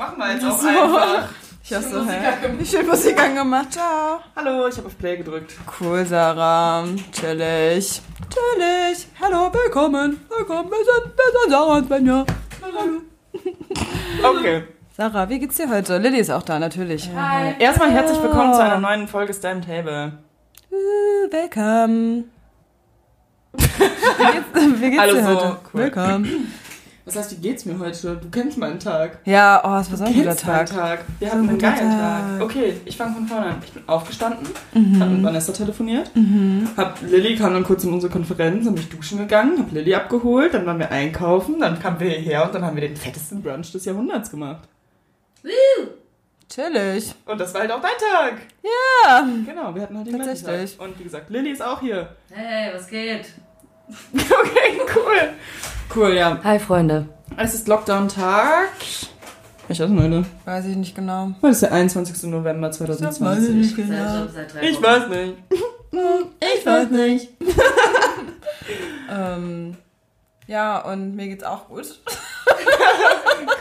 Machen wir jetzt auch einfach. Ich hab so, hä? Wie viel Musik angemacht? Ciao. Hallo, ich habe auf Play gedrückt. Cool, Sarah. Chillig. Chillig. Hallo, willkommen. Willkommen. Wir sind, wir sind Sarah und Svenja. Hallo. Okay. Sarah, wie geht's dir heute? Lilly ist auch da, natürlich. Hi. Erstmal herzlich willkommen zu einer neuen Folge Stam Table. Äh, Welcome. Wie geht's, wie geht's dir so, heute? cool. Willkommen. Was heißt, wie geht's mir heute? Du kennst meinen Tag. Ja, oh, es war so ein guter Tag. Tag. Wir So hatten ein einen geilen Tag. Tag. Okay, ich fange von vorne an. Ich bin aufgestanden, Mhm. hab mit Vanessa telefoniert, hab Lilly kam dann kurz in unsere Konferenz, dann bin ich duschen gegangen, hab Lilly abgeholt, dann waren wir einkaufen, dann kamen wir hierher und dann haben wir den fettesten Brunch des Jahrhunderts gemacht. Chillig. Und das war halt auch dein Tag. Ja. Genau, wir hatten halt den gleichen Tatsächlich. Tag. Und wie gesagt, Lilly ist auch hier. Hey, was geht? Okay, cool. Cool, ja. Hi, Freunde. Es ist Lockdown-Tag. Ich weiß heute. Weiß ich nicht genau. Heute ist der 21. November 2020. genau. Seit drei Ich Wochen. weiß nicht. Ich weiß nicht. ähm, ja, und mir geht's auch gut.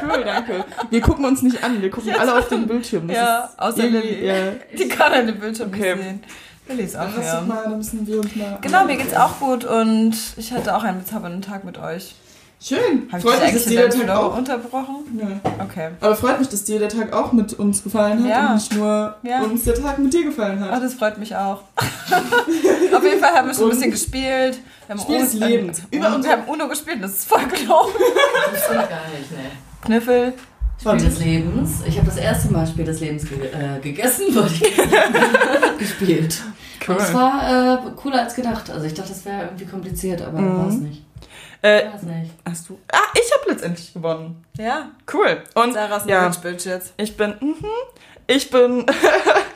Cool, danke. Wir gucken uns nicht an, wir gucken alle auf den Bildschirm. Das Ja, außer Lilly. Ja. Die kann an dem Bildschirm Okay. nicht sehen. Lilly ist auch Dann, ja. mal, dann müssen wir uns mal. Genau, mir geht's auch gut und ich hatte auch einen bezaubernden Tag mit euch. Schön. Habe ich freut mich, dass dir der Tag auch. unterbrochen? Ja. Okay. Aber freut mich, dass dir der Tag auch mit uns gefallen hat Ja. und nicht nur Ja. uns der Tag mit dir gefallen Oh, hat. das freut mich auch. Auf jeden Fall haben wir schon ein bisschen gespielt. Wir haben Spiel des Uno- Lebens. Über wir haben Uno gespielt, das ist voll gelaufen. Das ist gar nicht, ne? Kniffel. Spiel des Lebens. Ich habe das erste Mal Spiel des Lebens ge äh, gegessen, ich gespielt. Cool. Und es war äh, cooler als gedacht. Also ich dachte, das wäre irgendwie kompliziert, aber Mhm. war es nicht. Äh, War es nicht. hast du. Ah, ich habe letztendlich gewonnen. Ja. Cool. Und Sarah's ja. jetzt. Ich bin, mhm, ich bin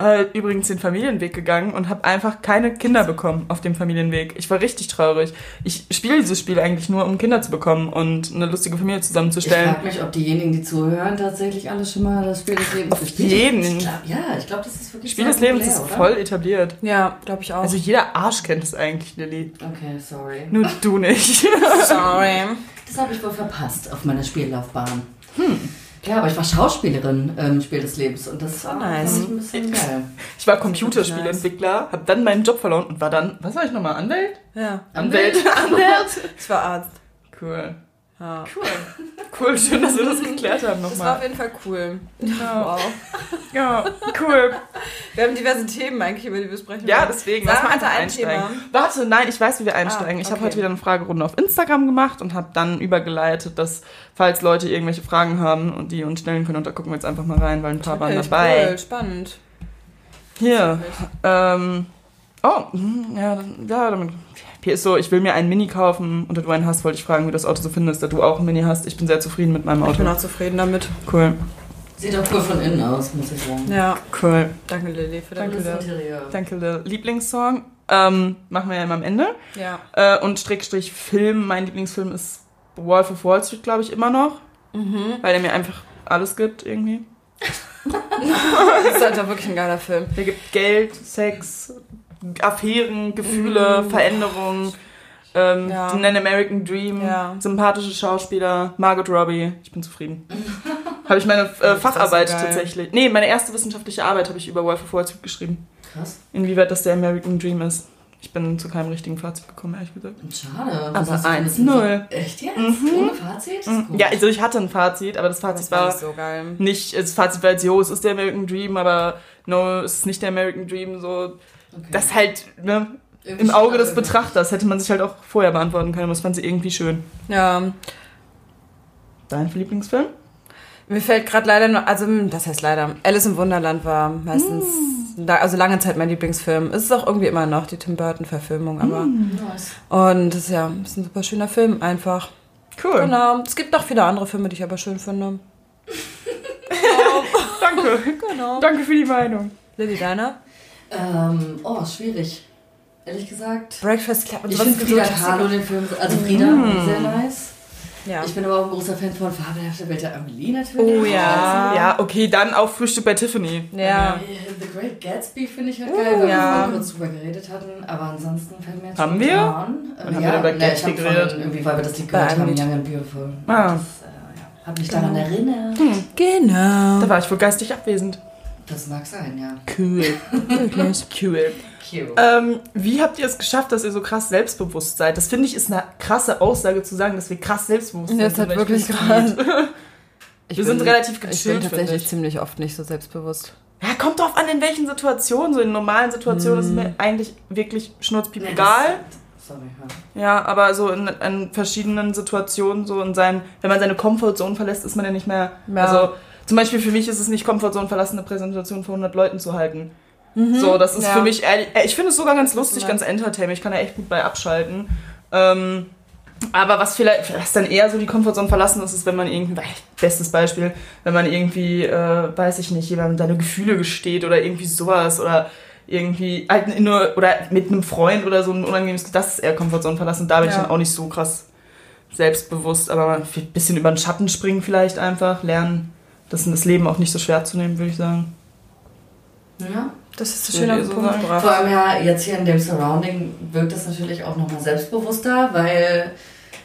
äh, übrigens den Familienweg gegangen und habe einfach keine Kinder bekommen auf dem Familienweg. Ich war richtig traurig. Ich spiele dieses Spiel eigentlich nur, um Kinder zu bekommen und eine lustige Familie Ich zusammenzustellen. frage mich, ob diejenigen, die zuhören, tatsächlich alle schon mal das Spiel des Lebens Auf gespielt jeden. haben. Ich glaub, ja, ich glaube, das ist wirklich Spiel des Lebens ist oder? voll etabliert. Ja, glaube ich auch. Also jeder Arsch kennt es eigentlich, Lilly. Okay, sorry. Nur du nicht. sorry. Das habe ich wohl verpasst auf meiner Spiellaufbahn. Hm. Ja, aber ich war Schauspielerin im Spiel des Lebens und das war nice. ein bisschen geil. Ich war Computerspielentwickler, habe dann meinen Job verloren und war dann, was war ich nochmal, Anwalt? Ja. Anwalt. Anwalt. Ich war Arzt. Cool. Ja. Cool. Cool, schön, dass wir das geklärt haben Das war auf nochmal. jeden Fall cool. Ja. Wow. ja, cool. Wir haben diverse Themen eigentlich, über die wir sprechen Ja, deswegen. Lass mal einfach ein einsteigen. Thema. Warte, nein, ich weiß, wie wir einsteigen. Ah, Ich habe heute wieder eine Fragerunde auf Instagram gemacht und habe dann übergeleitet, dass, falls Leute irgendwelche Fragen haben und die uns stellen können, und da gucken wir jetzt einfach mal rein, weil ein paar waren Wirklich dabei. Cool, spannend. Hier. Ähm, oh, hm, ja, ja, damit. Hier ist so, ich will mir einen Mini kaufen und da du einen hast, wollte ich fragen, wie du das Auto so findest, da du auch ein Mini hast. Ich bin sehr zufrieden mit meinem Ich bin Auto. auch zufrieden damit. Cool, Sieht auch cool von innen aus, muss ich sagen. Ja, cool. danke Lilly für dein. Interieur. Danke, der Lieblingssong. Ähm, machen wir ja immer am Ende. Ja. Äh, und Strickstrich Film, mein Lieblingsfilm ist Wolf of Wall Street, glaube ich, immer noch. Mhm. Weil der mir einfach alles gibt, irgendwie. Das ist halt wirklich ein geiler Film. Der gibt Geld, Sex, Affären, Gefühle, Mhm. Veränderungen. Ähm, Ja. Den American Dream, Ja. sympathische Schauspieler, Margot Robbie, ich bin zufrieden. habe ich meine äh, Facharbeit so tatsächlich. Nee, meine erste wissenschaftliche Arbeit habe ich über Wolf of Wall Street geschrieben. Krass. Inwieweit das der American Dream ist. Ich bin zu keinem richtigen Fazit gekommen, ehrlich gesagt. Schade. Aber hast du denn 1-0. so- Echt jetzt? Mhm. Ohne Fazit? Gut. Ja, also ich hatte ein Fazit, aber das Fazit Das war war nicht so geil. nicht, das Fazit war jetzt, jo, es ist der American Dream, aber no, es ist nicht der American Dream, so. Okay. Das halt, ne, im Auge des Betrachters hätte man sich halt auch vorher beantworten können, aber das fand sie irgendwie schön. Ja. Dein Lieblingsfilm? Mir fällt gerade leider nur, also hm, das heißt leider, Alice im Wunderland war meistens, la- also lange Zeit mein Lieblingsfilm. Es ist auch irgendwie immer noch die Tim Burton-Verfilmung, aber. Nice. Und das ist ja, ist ein super schöner Film einfach. Cool. Genau. Es gibt noch viele andere Filme, die ich aber schön finde. Danke. Genau. Danke für die Meinung. Lilly, deiner? Ähm, oh, schwierig. Ehrlich gesagt. Breakfast Club und Ich finde Frida Kahlo den Film, also Frida, Mm. sehr nice. Ja. Ich bin aber auch ein großer Fan von Fabelhafte Welt der Amelie natürlich. Oh ja. Ja, okay, dann auch Frühstück bei Tiffany. ja. The Great Gatsby finde ich halt geil, weil ja. wir kurz drüber geredet hatten. Aber ansonsten fällt mir jetzt Haben wir? Wann haben ja, wir über ne, Gatsby ich hab von- geredet? Irgendwie, weil wir das Lied gehört haben. Young and Beautiful. Ah. Das, äh, ja. Hab mich daran erinnert. Genau. Da war ich wohl geistig abwesend. Das mag sein, ja. Cool. Wirklich. Cool. Cute. Ähm, wie habt ihr es geschafft, dass ihr so krass selbstbewusst seid? Das finde ich ist eine krasse Aussage zu sagen, dass wir krass selbstbewusst sind. Das halt ich wirklich krass. Wir sind relativ Ich bin gechillt, tatsächlich ich. ziemlich oft nicht so selbstbewusst. Ja, kommt drauf an, in welchen Situationen. So in normalen Situationen ist mir eigentlich wirklich schnurzpiep egal. Sorry, ja. Ja, aber so in, in verschiedenen Situationen, so in seinen, wenn man seine Comfortzone verlässt, ist man ja nicht mehr. Ja. Also zum Beispiel für mich ist es nicht Comfortzone verlassen, eine Präsentation vor 100 Leuten zu halten. So, das ist Ja. für mich ehrlich, äh, ich finde es sogar ganz lustig, ganz entertaining. Ich kann da echt gut bei abschalten. Ähm, aber was vielleicht, was dann eher so die Comfortzone verlassen ist, ist, wenn man irgendwie, bestes Beispiel, wenn man irgendwie, äh, weiß ich nicht, jemandem seine Gefühle gesteht oder irgendwie sowas oder irgendwie halt nur, oder mit einem Freund oder so ein unangenehmes, das ist eher Comfortzone verlassen. Da bin ich Ja. dann auch nicht so krass selbstbewusst, aber ein bisschen über den Schatten springen vielleicht einfach, lernen, das, das Leben auch nicht so schwer zu nehmen, würde ich sagen. Ja. Das ist so Würde schön auf ich den so Punkt sagen. gebracht. Vor allem ja jetzt hier in dem Surrounding wirkt es natürlich auch nochmal selbstbewusster, weil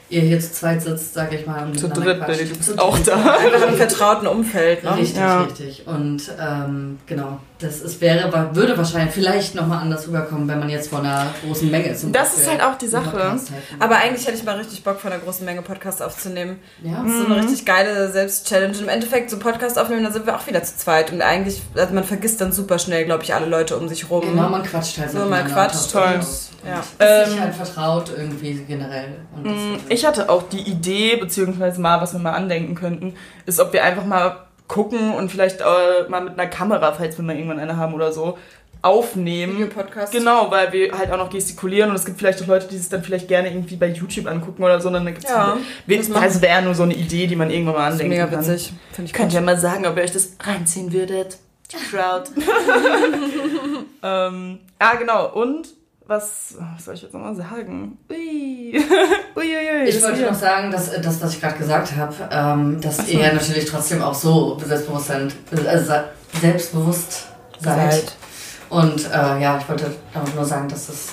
ihr hier zu zweit sitzt, sag ich mal. und Zu dritt, du bist Zu auch dritt. da. Einfach im vertrauten Umfeld, ne? Richtig, Ja. richtig. Und ähm, genau, das ist, wäre, würde wahrscheinlich vielleicht nochmal anders rüberkommen, wenn man jetzt vor einer großen Menge ist. Das ist halt auch die Sache. Aber eigentlich hätte ich mal richtig Bock, von einer großen Menge Podcasts aufzunehmen. ja, Das ist so eine richtig geile Selbstchallenge. Im Endeffekt so Podcast aufnehmen, dann sind wir auch wieder zu zweit. Und eigentlich, also man vergisst dann super schnell, glaube ich, alle Leute um sich rum. genau, man quatscht halt So, man quatscht, toll. und Ja. Ist sich Ähm, halt vertraut irgendwie generell. Und das ist- Ich hatte auch die Idee, beziehungsweise mal, was wir mal andenken könnten, ist, ob wir einfach mal gucken und vielleicht äh, mal mit einer Kamera, falls wir mal irgendwann eine haben oder so, aufnehmen. Videopodcast. Genau, weil wir halt auch noch gestikulieren und es gibt vielleicht auch Leute, die es dann vielleicht gerne irgendwie bei YouTube angucken oder so. Dann gibt's Ja, wir, das also wäre nur so eine Idee, die man irgendwann mal andenken mega kann. witzig. Finde ich Könnt ihr mal sagen, ob ihr euch das reinziehen würdet? Crowd. ähm, ah, genau. Und was, was soll ich jetzt nochmal sagen? Ui. Uiuiui. Ich wollte noch sagen, dass äh, das, was ich gerade gesagt habe, ähm, dass ihr ja natürlich trotzdem auch so selbstbewusst seid, äh, se- selbstbewusst seid. Seid. Und äh, ja, ich wollte damit nur sagen, dass das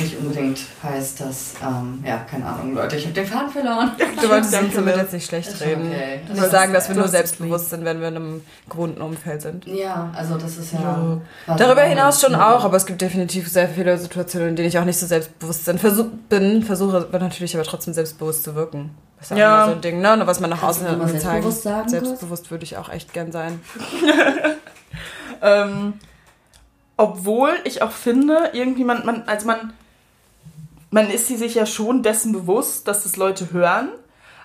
nicht unbedingt heißt, dass, ähm, ja, keine Ahnung, Leute, ich habe den Faden verloren. Du wolltest uns damit jetzt nicht schlecht Ist reden. okay. Du wolltest sagen, dass wir nur selbstbewusst sind, wenn wir in einem gewohnten Umfeld sind. Ja, also das ist ja. Ja. Darüber hinaus schon auch, aber es gibt definitiv sehr viele Situationen, in denen ich auch nicht so selbstbewusst bin. Versuch, bin versuche natürlich aber trotzdem selbstbewusst zu wirken. Das ist auch Ja. immer so ein Ding, ne? Was man nach Kannst außen hin zeigen. selbstbewusst sagen? Selbstbewusst würde ich auch echt gern sein. Ähm, obwohl ich auch finde, irgendwie man, man, also man, man ist sich ja schon dessen bewusst, dass das Leute hören.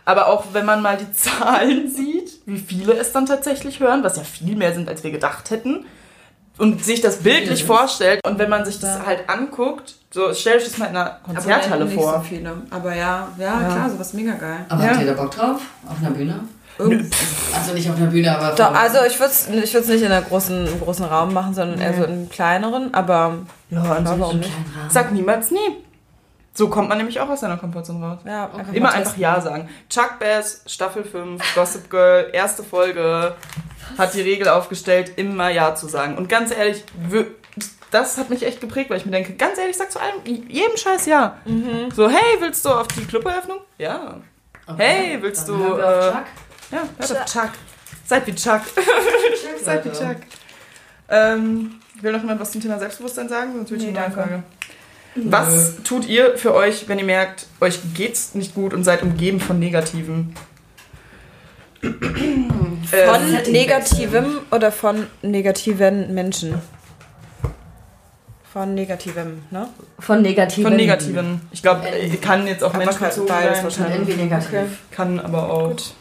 Aber auch wenn man mal die Zahlen sieht, wie viele es dann tatsächlich hören, was ja viel mehr sind, als wir gedacht hätten, und sich das bildlich sind's? vorstellt und wenn man sich das halt anguckt, so stell euch das mal in einer Konzerthalle nicht vor. so viele. Aber ja, ja, Ja. klar, sowas mega geil. Aber Ja. habt ihr da Bock drauf? Auf einer Bühne? Nö. Also nicht auf einer Bühne, aber. Doch, also ich würde es ich würd's nicht in einem großen, großen Raum machen, sondern eher so in einem kleineren, aber Ja, an sich. warum nicht? Sag niemals nie. So kommt man nämlich auch aus seiner Komfortzone raus. Ja, einfach Immer einfach. Ja sagen. Chuck Bass, Staffel 5, Gossip Girl, erste Folge, hat die Regel aufgestellt, immer Ja zu sagen. Und ganz ehrlich, das hat mich echt geprägt, weil ich mir denke, ganz ehrlich, sag zu allem, jedem Scheiß Ja. Mhm. So, hey, willst du auf die Cluberöffnung? Ja. Okay, Hey, willst dann du, auf äh, Chuck. Ja, hört auf Chuck. Seid wie Chuck. Chuck, Seid wie Leute. Chuck. Ähm, will noch jemand was zum Thema Selbstbewusstsein sagen? Sonst will ich Nee, eine. Frage. Was tut ihr für euch, wenn ihr merkt, euch geht's nicht gut und seid umgeben von Negativen? Von Ähm, Setting negativem oder von negativen Menschen? Von negativem, ne? Von negativen. von Negativen. Ich glaube, Äh, kann jetzt auch Menschen beides sein. wahrscheinlich. Irgendwie negativ. Okay. Kann aber auch. Gut.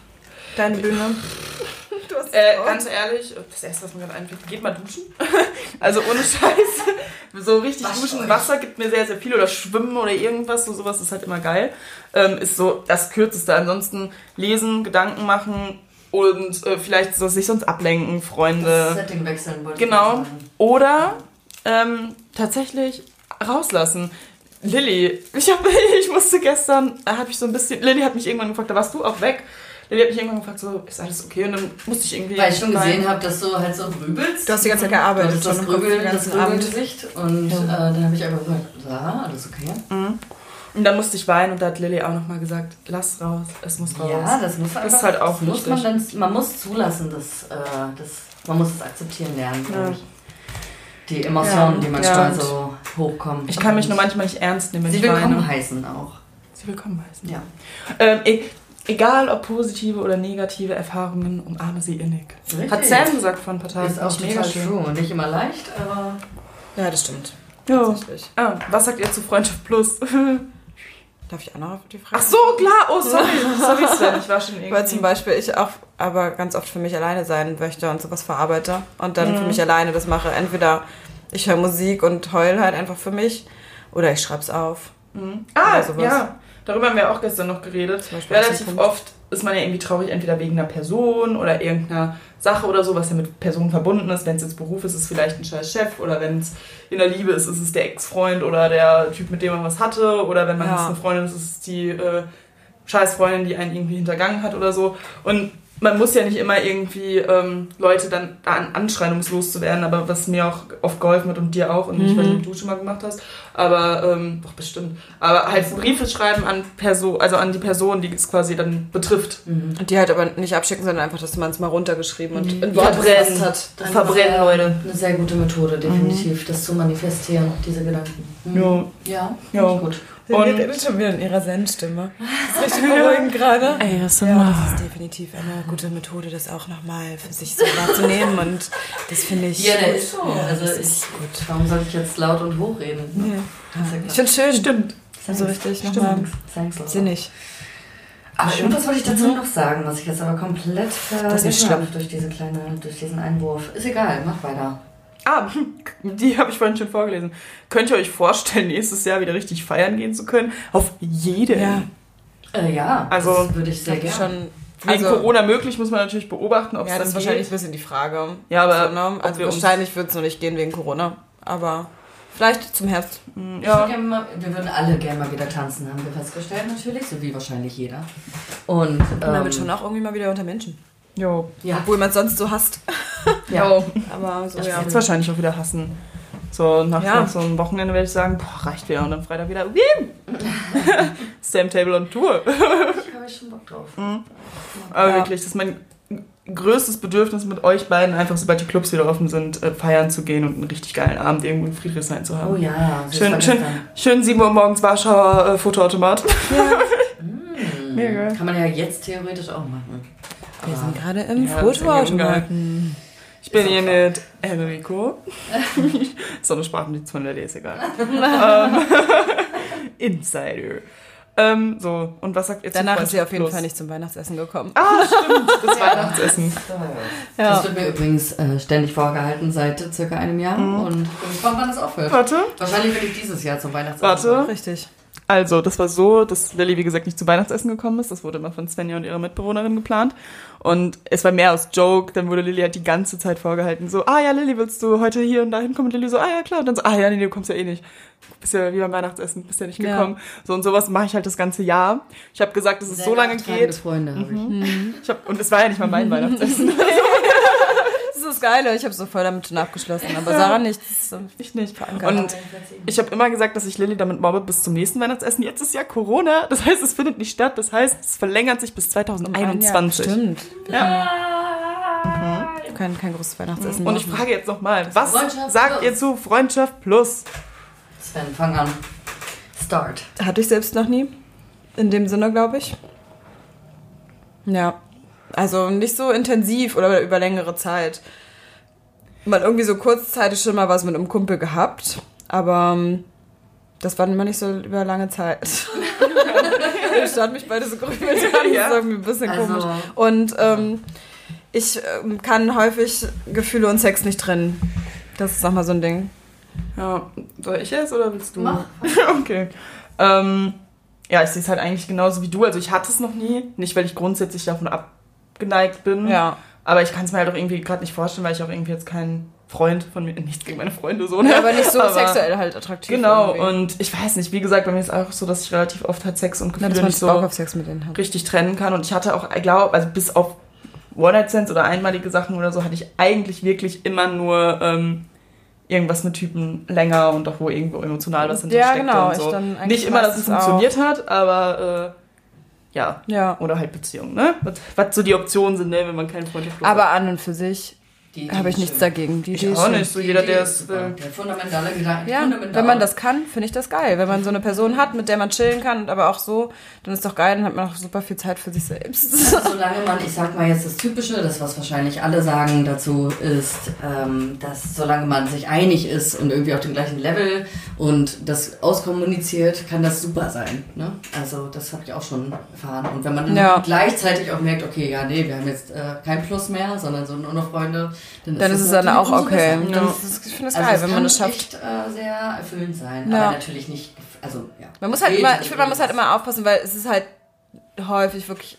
Deine Bühne. Du hast Äh, ganz ehrlich, das erste, was mir gerade einfällt, geht mal duschen. also ohne Scheiß. So richtig Wascht duschen, euch. Wasser gibt mir sehr, sehr viel. Oder schwimmen oder irgendwas. So sowas ist halt immer geil. Ähm, ist so das Kürzeste. Ansonsten lesen, Gedanken machen und äh, vielleicht so sich sonst ablenken, Das Freunde. Setting wechseln wollte Genau. Oder ähm, tatsächlich rauslassen. Lilly, ich, hab, ich musste gestern, da habe ich so ein bisschen, Lilly hat mich irgendwann gefragt, da warst du auch weg. Lilly hat mich irgendwann gefragt, so, ist alles okay? Und dann musste ich irgendwie... Weil ich schon gesehen habe, dass du halt so grübelst. Du hast die ganze Zeit Du gearbeitet, das Kopf Grübel, das. Grübelgesicht. Und äh, dann habe ich einfach gesagt, ja, alles okay. Und dann musste ich weinen und da hat Lilly auch nochmal gesagt, lass raus, es muss raus. Ja, das muss Das einfach, ist halt auch das muss man, dann, man muss zulassen, dass, äh, das, man muss es akzeptieren lernen, glaube Ja. ich. Die Emotionen, Ja, die manchmal ja. so hochkommen. Ich kann mich nur manchmal nicht ernst nehmen, wenn Sie ich willkommen weine. heißen auch. Sie willkommen heißen. Ja. Ähm, e egal ob positive oder negative Erfahrungen, umarme sie innig. Richtig. Hat Sam gesagt vor ein paar Tagen. Ist auch ich total true. Nicht immer leicht, aber Ja, das stimmt. Ja. Ah, was sagt ihr zu Freundschaft Plus? Darf ich auch noch auf die Frage? Ach so, klar. Oh, sorry. Sorry, Sven. Ich war schon irgendwie... Weil zum Beispiel ich auch aber ganz oft für mich alleine sein möchte und sowas verarbeite und dann für Mhm. mich alleine das mache. Entweder ich höre Musik und heul halt einfach für mich oder ich schreib's auf. Mhm. Ah, ja. Darüber haben wir auch gestern noch geredet. Relativ oft ist man ja irgendwie traurig, entweder wegen einer Person oder irgendeiner Sache oder so, was ja mit Personen verbunden ist. Wenn es jetzt Beruf ist, ist es vielleicht ein scheiß Chef oder wenn es in der Liebe ist, ist es der Ex-Freund oder der Typ, mit dem man was hatte oder wenn man Ja. jetzt eine Freundin ist, ist es die äh, scheiß Freundin, die einen irgendwie hintergangen hat oder so. Und man muss ja nicht immer irgendwie ähm, Leute dann da an- anschreien, um es loszuwerden, aber was mir auch oft geholfen hat und dir auch, und ich weiß nicht, ob du schon mal gemacht hast, aber ähm, doch bestimmt. Aber halt Briefe schreiben an Person, also an die Person, die es quasi dann betrifft. Und die halt aber nicht abschicken, sondern einfach, dass man es mal runtergeschrieben und in Ja, Wort das Verbrennen. hat eine Verbrennen, sehr, Leute. Eine sehr gute Methode, definitiv, das zu manifestieren, diese Gedanken. Mhm. Ja. Ja, Ja. finde ich gut. Sie Und- redet schon wieder in ihrer Zen-Stimme. Das ist richtig beruhigend gerade. Ey, das Ja, das ist definitiv eine gute Methode, das auch nochmal für sich so wahrzunehmen und das finde ich Ja, gut. ist so. Ja, also das ich, ist gut. warum soll ich jetzt laut und hoch reden? Ich finde es schön. Stimmt. klar. so richtig Stimmt. nochmal. Sinnig. Aber irgendwas wollte ich dazu noch sagen, was ich jetzt aber komplett Das ist nicht vergessen habe durch, diese kleine, durch diesen Einwurf. Ist egal, mach weiter. Ah, die habe ich vorhin schon vorgelesen. Könnt ihr euch vorstellen, nächstes Jahr wieder richtig feiern gehen zu können? Auf jeden. Ja. Äh, ja, Also, das würde ich sehr gerne. schon, Wegen also, Corona möglich, muss man natürlich beobachten, ob es Ja, dann das ist geht. wahrscheinlich ein bisschen die Frage. Ja, aber So, ne? Also wahrscheinlich wird es noch nicht gehen wegen Corona. Aber vielleicht zum Herbst. Hm, Ich Ja. würd mal, wir würden alle gerne mal wieder tanzen, haben wir festgestellt natürlich, so wie wahrscheinlich jeder. Und, Und man ähm, wird schon auch irgendwie mal wieder unter Menschen. Jo. ja, Obwohl man es sonst so hasst. ja. Jo. Aber so, Das ja. Jetzt wahrscheinlich auch wieder hassen. So nach, Ja. nach so einem Wochenende werde ich sagen, boah, reicht wieder. Und dann Freitag wieder! Same Table on Tour. Ich habe ich schon Bock drauf. Aber Ja. wirklich, das ist mein größtes Bedürfnis mit euch beiden, einfach sobald die Clubs wieder offen sind, äh, feiern zu gehen und einen richtig geilen Abend irgendwo in Friedrichshain zu haben. Oh ja, Schön, schön, schön 7 Uhr morgens Warschauer äh, Fotoautomat. Hm. Mega. Kann man ja jetzt theoretisch auch machen. Wir Aber- sind gerade im Ja, Fotoautomaten. Ich bin hier mit Enrico. so eine Sprachnotiz von der ist egal. ähm, Insider. Ähm, so, und was sagt ihr zu Danach ist sie auf jeden Plus? Fall nicht zum Weihnachtsessen gekommen. Ah, stimmt, das Weihnachtsessen. Ja. Das wird mir übrigens äh, ständig vorgehalten seit circa einem Jahr und ich bin gespannt, wann es aufhört. Warte. Wahrscheinlich will ich dieses Jahr zum Weihnachtsessen. Warte. Richtig. Also, das war so, dass Lilly, wie gesagt, nicht zu Weihnachtsessen gekommen ist. Das wurde immer von Svenja und ihrer Mitbewohnerin geplant. Und es war mehr aus Joke. Dann wurde Lilly halt die ganze Zeit vorgehalten. So, ah ja, Lilly, willst du heute hier und dahin kommen? Und Lilly so, ah ja, klar. Und dann so, ah ja, nee, du kommst ja eh nicht. Bist ja wie beim Weihnachtsessen, bist ja nicht Ja. gekommen. So und sowas mache ich halt das ganze Jahr. Ich habe gesagt, dass es Sehr so lange geht. Freunde habe ich. Ich hab, und es war ja nicht mal mein Weihnachtsessen. Das ist das Geile. Ich habe so voll damit schon abgeschlossen. Aber Sarah nicht. Das ist so Ich nicht. verankert. Und ich habe immer gesagt, dass ich Lilly damit mobbe bis zum nächsten Weihnachtsessen. Jetzt ist ja Corona. Das heißt, es findet nicht statt. Das heißt, es verlängert sich bis 2021. Stimmt. Ja. Kein, kein großes Weihnachtsessen. Und ich machen. frage jetzt nochmal, was sagt plus. ihr zu Freundschaft Plus? Sven, fang an. Start. Hatte ich selbst noch nie. In dem Sinne, glaube ich. Ja. Also nicht so intensiv oder über längere Zeit. Man irgendwie so kurzzeitig schon mal was mit einem Kumpel gehabt, aber ähm, das war immer nicht so über lange Zeit. Ich stand mich beide so grübelt an, das ist irgendwie ein bisschen Also- komisch. Und ähm, ich ähm, kann häufig Gefühle und Sex nicht trennen. Das ist nochmal so ein Ding. Ja, soll ich es oder willst du? Mach. okay. Ähm, ja, ich sehe es halt eigentlich genauso wie du. Also ich hatte es noch nie. Nicht, weil ich grundsätzlich davon abgeneigt bin. Ja. Aber ich kann es mir halt auch irgendwie gerade nicht vorstellen, weil ich auch irgendwie jetzt kein Freund von mir, nichts gegen meine Freunde so. Ne? ja aber nicht so Aber- sexuell halt attraktiv. Genau, irgendwie. und ich weiß nicht, wie gesagt, bei mir ist es auch so, dass ich relativ oft halt Sex und Gefühle man nicht so auf Sex mit denen hat. richtig trennen kann. Und ich hatte auch, ich glaube, also bis auf One-Night-Stands oder einmalige Sachen oder so, hatte ich eigentlich wirklich immer nur ähm, irgendwas mit Typen länger und auch wo irgendwo emotional was Ja, hintersteckt genau, und so. Nicht immer, dass es funktioniert hat, aber äh, ja. Ja. Oder halt Beziehungen, ne? Was, was so die Optionen sind, ne, wenn man keinen Freundschaft Aber an und für sich Die habe ich nichts schön. dagegen. Die Ich Idee ist auch nicht. So Die jeder, Idee der ist will. Der fundamentale Gedanke. Ja, fundamental. wenn man das kann, finde ich das geil. Wenn man so eine Person hat, mit der man chillen kann, aber auch so, dann ist doch geil, dann hat man auch super viel Zeit für sich selbst. Solange man, ich sag mal jetzt das Typische, das was wahrscheinlich alle sagen dazu, ist, ähm, dass solange man sich einig ist und irgendwie auf dem gleichen Level und das auskommuniziert, kann das super sein. Ne? Also das habe ich auch schon erfahren. Und wenn man dann Ja. gleichzeitig auch merkt, okay, ja, nee, wir haben jetzt äh, kein Plus mehr, sondern so nur noch Freunde, dann, Dann ist es dann auch okay. besser. Dann ist es- ich finde es Also geil, es wenn man kann das schafft. echt äh, sehr erfüllend sein, Ja. aber natürlich nicht, also ja. Man muss halt immer, ich finde, man muss halt immer aufpassen, weil es ist halt häufig wirklich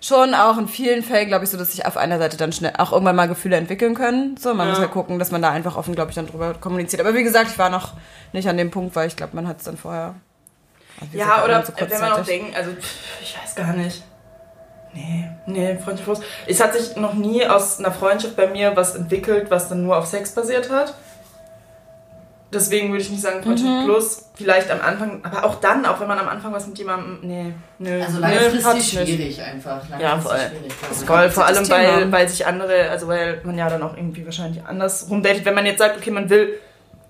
schon auch in vielen Fällen, glaube ich, so, dass sich auf einer Seite dann schnell auch irgendwann mal Gefühle entwickeln können. So, man Ja. muss halt gucken, dass man da einfach offen, glaube ich, dann drüber kommuniziert. Aber wie gesagt, ich war noch nicht an dem Punkt, weil ich glaube, man hat es dann vorher. Also, Ja, gesagt, oder so wenn man auch denkt, also pff, ich weiß gar nicht. Nee, nee, Freundschaft plus. Es hat sich noch nie aus einer Freundschaft bei mir was entwickelt, was dann nur auf Sex basiert hat. Deswegen würde ich nicht sagen Freundschaft Mhm. plus. Vielleicht am Anfang, aber auch dann, auch wenn man am Anfang was mit jemandem. Nee, nee. Also nee, langfristig ich nicht. schwierig einfach. Langfristig Ja, voll. schwierig. Voll, vor allem, weil, weil sich andere, also weil man ja dann auch irgendwie wahrscheinlich anders rumdatet. Wenn man jetzt sagt, okay, man will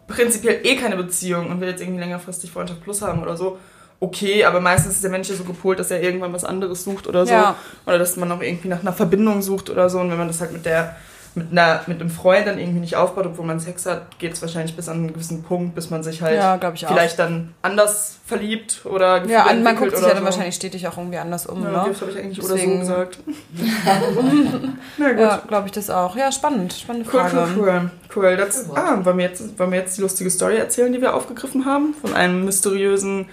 prinzipiell eh keine Beziehung und will jetzt irgendwie längerfristig Freundschaft plus haben oder so, okay, aber meistens ist der Mensch ja so gepolt, dass er irgendwann was anderes sucht oder so. Ja. Oder dass man auch irgendwie nach einer Verbindung sucht oder so. Und wenn man das halt mit der mit, einer, mit einem Freund dann irgendwie nicht aufbaut, obwohl man Sex hat, geht es wahrscheinlich bis an einen gewissen Punkt, bis man sich halt Ja, glaube ich auch. vielleicht dann anders verliebt oder Gefühle Ja, an- man guckt sich ja dann so. wahrscheinlich stetig auch irgendwie anders um, Ja, ne? das habe ich eigentlich Deswegen- oder so gesagt. Na gut. Ja, glaube ich das auch. Ja, spannend. Spannende Cool, Frage. cool, cool. Cool. Das, ah, wollen wir, jetzt, wollen wir jetzt die lustige Story erzählen, die wir aufgegriffen haben? Von einem mysteriösen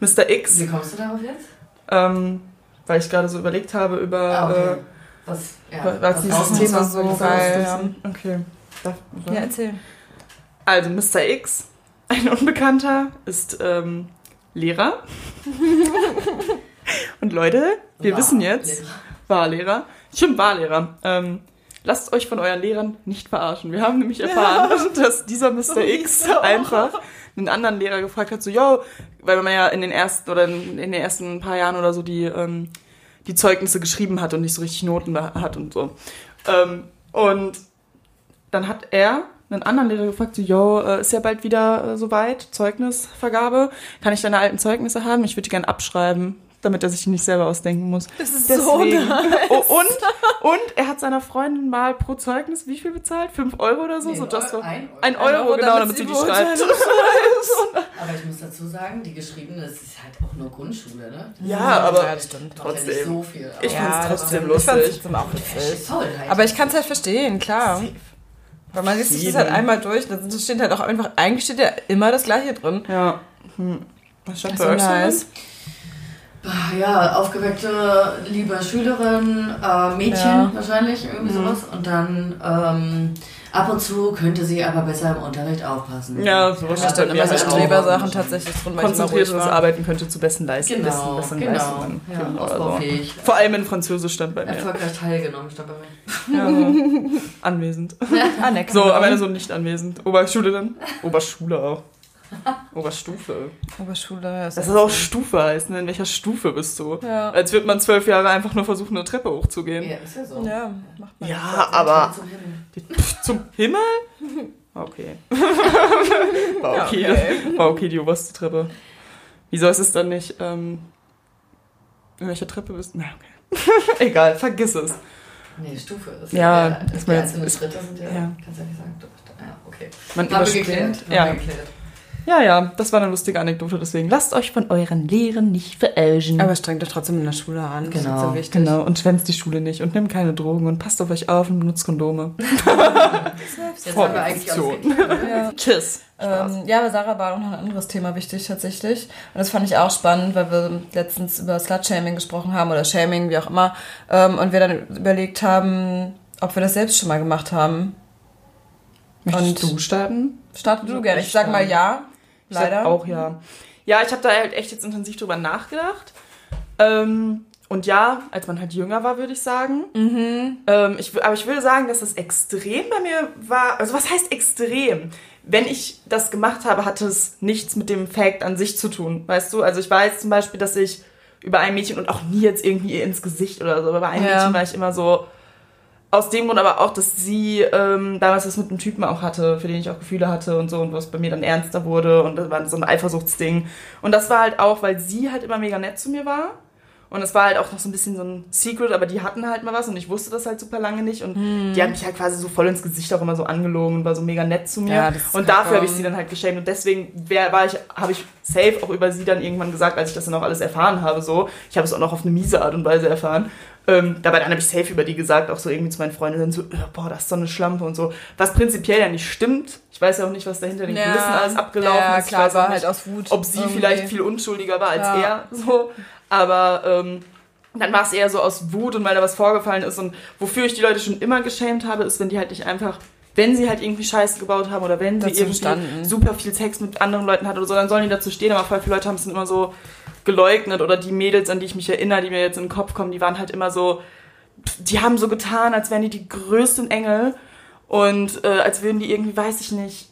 Mr. X. Wie kommst du darauf jetzt? Ähm, weil ich gerade so überlegt habe über. Ah, okay. äh, Was, ja, was, dieses Thema so geil, ist. ja. Okay. Darf, Ja, erzähl. Also, Mr. X, ein Unbekannter, ist ähm, Lehrer. Und Leute, wir War wissen jetzt, Lehrer. war Lehrer, stimmt, war Lehrer. Ähm, lasst euch von euren Lehrern nicht verarschen. Wir haben nämlich erfahren, dass dieser Mr. X einfach einen anderen Lehrer gefragt hat, so, yo, weil man ja in den ersten oder in, den ersten paar Jahren oder so die, ähm, die Zeugnisse geschrieben hat und nicht so richtig Noten hat und so. Ähm, und dann hat er einen anderen Lehrer gefragt, so, yo, äh, ist ja bald wieder äh, soweit, Zeugnisvergabe. Kann ich deine alten Zeugnisse haben? Ich würde die gerne abschreiben, damit er sich die nicht selber ausdenken muss. Das ist Deswegen. Oh, und, und er hat seiner Freundin mal pro Zeugnis wie viel bezahlt? Fünf Euro oder so? Nee, so ein just so. ein Euro. Ein Euro, genau, damit damit sie die schreibt. Aber ich muss dazu sagen, die geschriebene, das ist halt auch nur Grundschule, ne? Ja, aber Ja, das stimmt. Macht ja trotzdem. so viel. Ich aus. fand's das trotzdem. Ich lustig. trotzdem auch Ja, lustig. ist toll halt. Aber ich kann es halt verstehen, klar. Weil man liest sich das halt einmal durch, dann steht halt auch einfach, eigentlich steht ja immer das Gleiche drin. Ja. Hm. Was stand So bei euch so nice. drin? Ah, Ja, aufgeweckte, liebe Schülerin, äh, Mädchen Ja. wahrscheinlich, irgendwie Mhm. sowas. Und dann ähm, ab und zu könnte sie aber besser im Unterricht aufpassen. Ja, sowas Da steht stehen bei immer so halt. Strebersachen tatsächlich drin, weil war. Arbeiten könnte zu besten Leistungen. Genau, besten genau. Leistungen Ja, führen oder so. ausbaufähig. Vor allem in Französisch stand bei mir. Erfolgreich teilgenommen, stand bei mir. Ja, so. Anwesend. Anerkennung. So, am Ende so nicht anwesend. Oberschule dann? Oberschule auch. Oberstufe. Oberschule. Das ist auch Stufe heißt, ne? In welcher Stufe bist du? Ja. Als würde man zwölf Jahre einfach nur versuchen, eine Treppe hochzugehen. Ja, ist ja so. Ja, macht man. Ja, aber Zum Himmel. Zum Himmel? War okay. War okay. Ja, okay. War okay, die oberste Treppe. Wieso ist es dann nicht, ähm, in welcher Treppe bist du? Na, okay. Egal, vergiss es. Nee, Stufe ist Ja, ja. ist mir jetzt- Schritte sind ja, ja. kannst ja nicht sagen. Du- Ja, okay. Man überspringt. geklärt. Ja. geklärt. Ja, ja, das war eine lustige Anekdote, deswegen lasst euch von euren Lehren nicht verärschen. Aber strengt euch trotzdem in der Schule an. Das Genau, ist so wichtig. Genau, und schwänzt die Schule nicht und nehmt keine Drogen und passt auf euch auf und benutzt Kondome. Jetzt haben wir eigentlich. Ja. Tschüss. Ähm, ja, bei Sarah war auch noch ein anderes Thema wichtig tatsächlich. Und das fand ich auch spannend, weil wir letztens über Slut-Shaming gesprochen haben oder Shaming, wie auch immer. Ähm, und wir dann überlegt haben, ob wir das selbst schon mal gemacht haben. Möchtest und- du starten? Starte du gerne. ich sag mal ja. Ich sag Leider. auch ja. Ja, ich habe da halt echt jetzt intensiv drüber nachgedacht. Ähm, und ja, als man halt jünger war, würde ich sagen. Ähm, ich, aber ich würde sagen, dass das extrem bei mir war. Also was heißt extrem? Wenn ich das gemacht habe, hatte es nichts mit dem Fact an sich zu tun. Weißt du? Also ich weiß zum Beispiel, dass ich über ein Mädchen und auch nie jetzt irgendwie ins Gesicht oder so, aber bei einem Ja. Mädchen war ich immer so, aus dem Grund aber auch, dass sie ähm, damals was mit einem Typen auch hatte, für den ich auch Gefühle hatte und so und was bei mir dann ernster wurde und das war so ein Eifersuchtsding. Und das war halt auch, weil sie halt immer mega nett zu mir war. Und es war halt auch noch so ein bisschen so ein Secret, aber die hatten halt mal was und ich wusste das halt super lange nicht. Und die hat mich halt quasi so voll ins Gesicht auch immer so angelogen und war so mega nett zu mir. Ja, das und dafür habe ich sie dann halt geschämt. Und deswegen wär, war ich, habe ich safe auch über sie dann irgendwann gesagt, als ich das dann auch alles erfahren habe. So, ich habe es auch noch auf eine miese Art und Weise erfahren. Ähm, dabei dann habe ich safe über die gesagt, auch so irgendwie zu meinen Freundinnen so, äh, boah, das ist so eine Schlampe und so. Was prinzipiell ja nicht stimmt. Ich weiß ja auch nicht, was da hinter den Kulissen alles abgelaufen ja, ist. Ich klar, weiß auch war nicht, halt aus Wut. ob sie irgendwie. vielleicht viel unschuldiger war als Ja. er. So. Aber ähm, dann war es eher so aus Wut und weil da was vorgefallen ist. Und wofür ich die Leute schon immer geschämt habe, ist, wenn die halt nicht einfach, wenn sie halt irgendwie Scheiße gebaut haben oder wenn sie irgendwie standen. super viel Sex mit anderen Leuten hatten oder so, dann sollen die dazu stehen. Aber voll viele Leute haben es dann immer so geleugnet. Oder die Mädels, an die ich mich erinnere, die mir jetzt in den Kopf kommen, die waren halt immer so, die haben so getan, als wären die die größten Engel. Und äh, als würden die irgendwie, weiß ich nicht,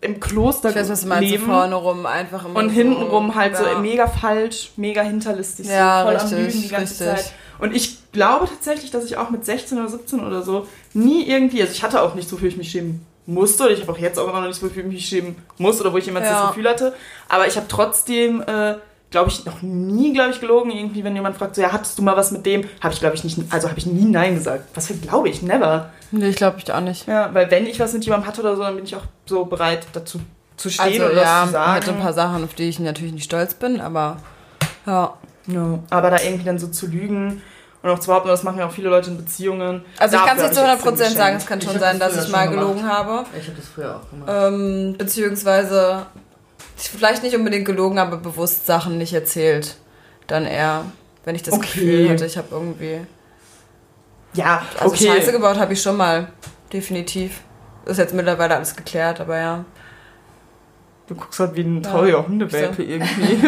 im Kloster Das, was du meinst, so leben. vorne rum einfach immer Und so, hintenrum halt ja. so mega falsch, mega hinterlistig, Ja, so voll richtig, am Lügen die ganze richtig. Zeit. Und ich glaube tatsächlich, dass ich auch mit 16 oder 17 oder so nie irgendwie, also ich hatte auch nicht so, wofür ich mich schämen musste, oder ich habe auch jetzt auch immer noch nicht so, wofür ich mich schämen muss, oder wo ich jemals Ja. das Gefühl hatte. Aber ich habe trotzdem, äh, glaube ich, noch nie, glaube ich, gelogen. Irgendwie, wenn jemand fragt, so, ja, hattest du mal was mit dem? Habe ich, glaube ich, nicht, also habe ich nie Nein gesagt. Was für glaube ich? Never. Nee, ich glaube ich auch nicht. Ja, weil wenn ich was mit jemandem hatte oder so, dann bin ich auch so bereit dazu zu stehen Also oder ja, das zu sagen. hatte ein paar Sachen, auf die ich natürlich nicht stolz bin, aber ja. Ja, aber da irgendwie dann so zu lügen und auch zu behaupten, das machen ja auch viele Leute in Beziehungen. Also ich kann es nicht zu 100% extrem sagen, es kann Ich schon sein, das dass ich mal gelogen gemacht. habe. Ich habe das früher auch gemacht. Ähm, beziehungsweise vielleicht nicht unbedingt gelogen, aber bewusst Sachen nicht erzählt. Dann eher, wenn ich das Okay. Gefühl hatte, ich habe irgendwie. Ja, Also okay. Scheiße gebaut habe ich schon mal. Definitiv. Ist jetzt mittlerweile alles geklärt, aber ja. Du guckst halt wie ein trauriger Hundewelpe irgendwie.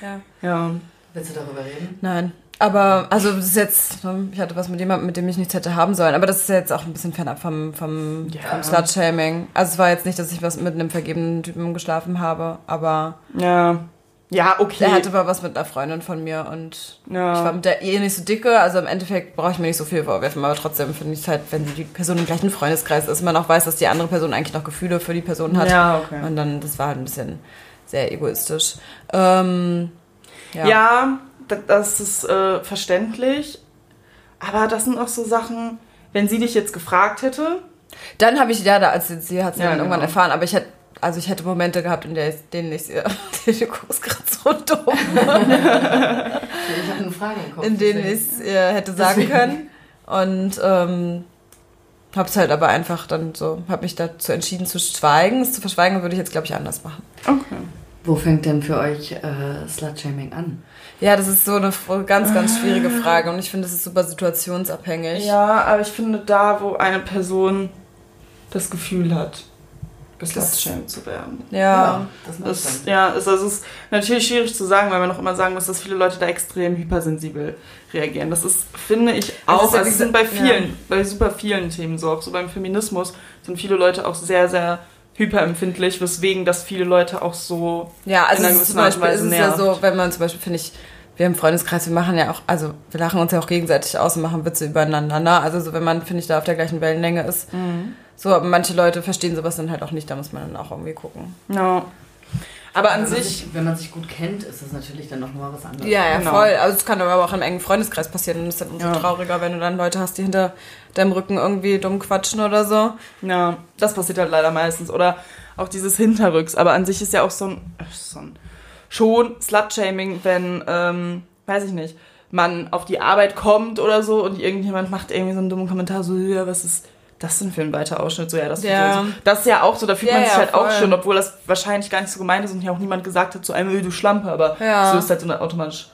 ja. ja. Willst du darüber reden? Nein. Aber, also das ist jetzt, ne, ich hatte was mit jemandem, mit dem ich nichts hätte haben sollen, aber das ist jetzt auch ein bisschen fernab vom, vom, Ja. vom Slut-Shaming. Also es war jetzt nicht, dass ich was mit einem vergebenen Typen geschlafen habe, aber Ja. Ja, okay. er hatte mal was mit einer Freundin von mir und ja. ich war mit der eh nicht so dicke, also im Endeffekt brauche ich mir nicht so viel vorwerfen, aber trotzdem finde ich es halt, wenn die Person im gleichen Freundeskreis ist, man auch weiß, dass die andere Person eigentlich noch Gefühle für die Person hat. ja, okay. Und dann, das war halt ein bisschen sehr egoistisch. Ähm, ja. Ja, das ist äh, verständlich. Aber das sind auch so Sachen, wenn sie dich jetzt gefragt hätte. Dann habe ich, ja, da, also sie hat es Ja, dann irgendwann genau. erfahren, aber ich hätte, also ich hätte Momente gehabt, in denen ich, du guckst gerade so dumm, Ich habe eine Frage im Kopf. in denen ich es ihr hätte sagen Deswegen. können. Und ähm, hab's halt aber einfach dann so, habe mich dazu entschieden zu schweigen. Es zu verschweigen würde ich jetzt, glaube ich, anders machen. Okay. Wo fängt denn für euch äh, Slut-Shaming an? Ja, das ist so eine ganz, ganz schwierige Frage und ich finde, das ist super situationsabhängig. Ja, aber ich finde, da, wo eine Person das Gefühl hat, geslutshamed zu werden. Ja. das macht Das, Sinn. ja, es, also es ist natürlich schwierig zu sagen, weil man auch immer sagen muss, dass viele Leute da extrem hypersensibel reagieren. Das ist, finde ich, Das auch, ist ja also es sind bei vielen, bei super vielen Themen so, auch so beim Feminismus sind viele Leute auch sehr, sehr hyperempfindlich, weswegen das viele Leute auch so Ja, also in einer es ist gewissen zum Art und Beispiel ist Weise es ja nervt. so, wenn man zum Beispiel, finde ich, wir im Freundeskreis, wir machen ja auch, also wir lachen uns ja auch gegenseitig aus und machen Witze übereinander. Ne? Also so, wenn man, finde ich, da auf der gleichen Wellenlänge ist. Mhm. So, aber manche Leute verstehen sowas dann halt auch nicht, da muss man dann auch irgendwie gucken. Ja. Aber an wenn man sich, wenn man sich gut kennt, ist das natürlich dann noch mal was anderes. Ja, ja, Genau. voll. Also es kann aber auch im engen Freundeskreis passieren und es ist dann umso Ja. trauriger, wenn du dann Leute hast, die hinter deinem Rücken irgendwie dumm quatschen oder so. ja, das passiert halt leider meistens. Oder auch dieses Hinterrücks. Aber an sich ist ja auch so ein, so ein schon Slut-Shaming, wenn, ähm, weiß ich nicht, man auf die Arbeit kommt oder so und irgendjemand macht irgendwie so einen dummen Kommentar, so, ja, was ist das denn für ein weiter Ausschnitt? So, ja, das, Ja. So, so. das ist ja auch so, da fühlt Ja, man sich ja, halt auch voll. schon, obwohl das wahrscheinlich gar nicht so gemeint ist und ja auch niemand gesagt hat zu einem, "Öh, du Schlampe, aber Ja. so ist halt so automatisch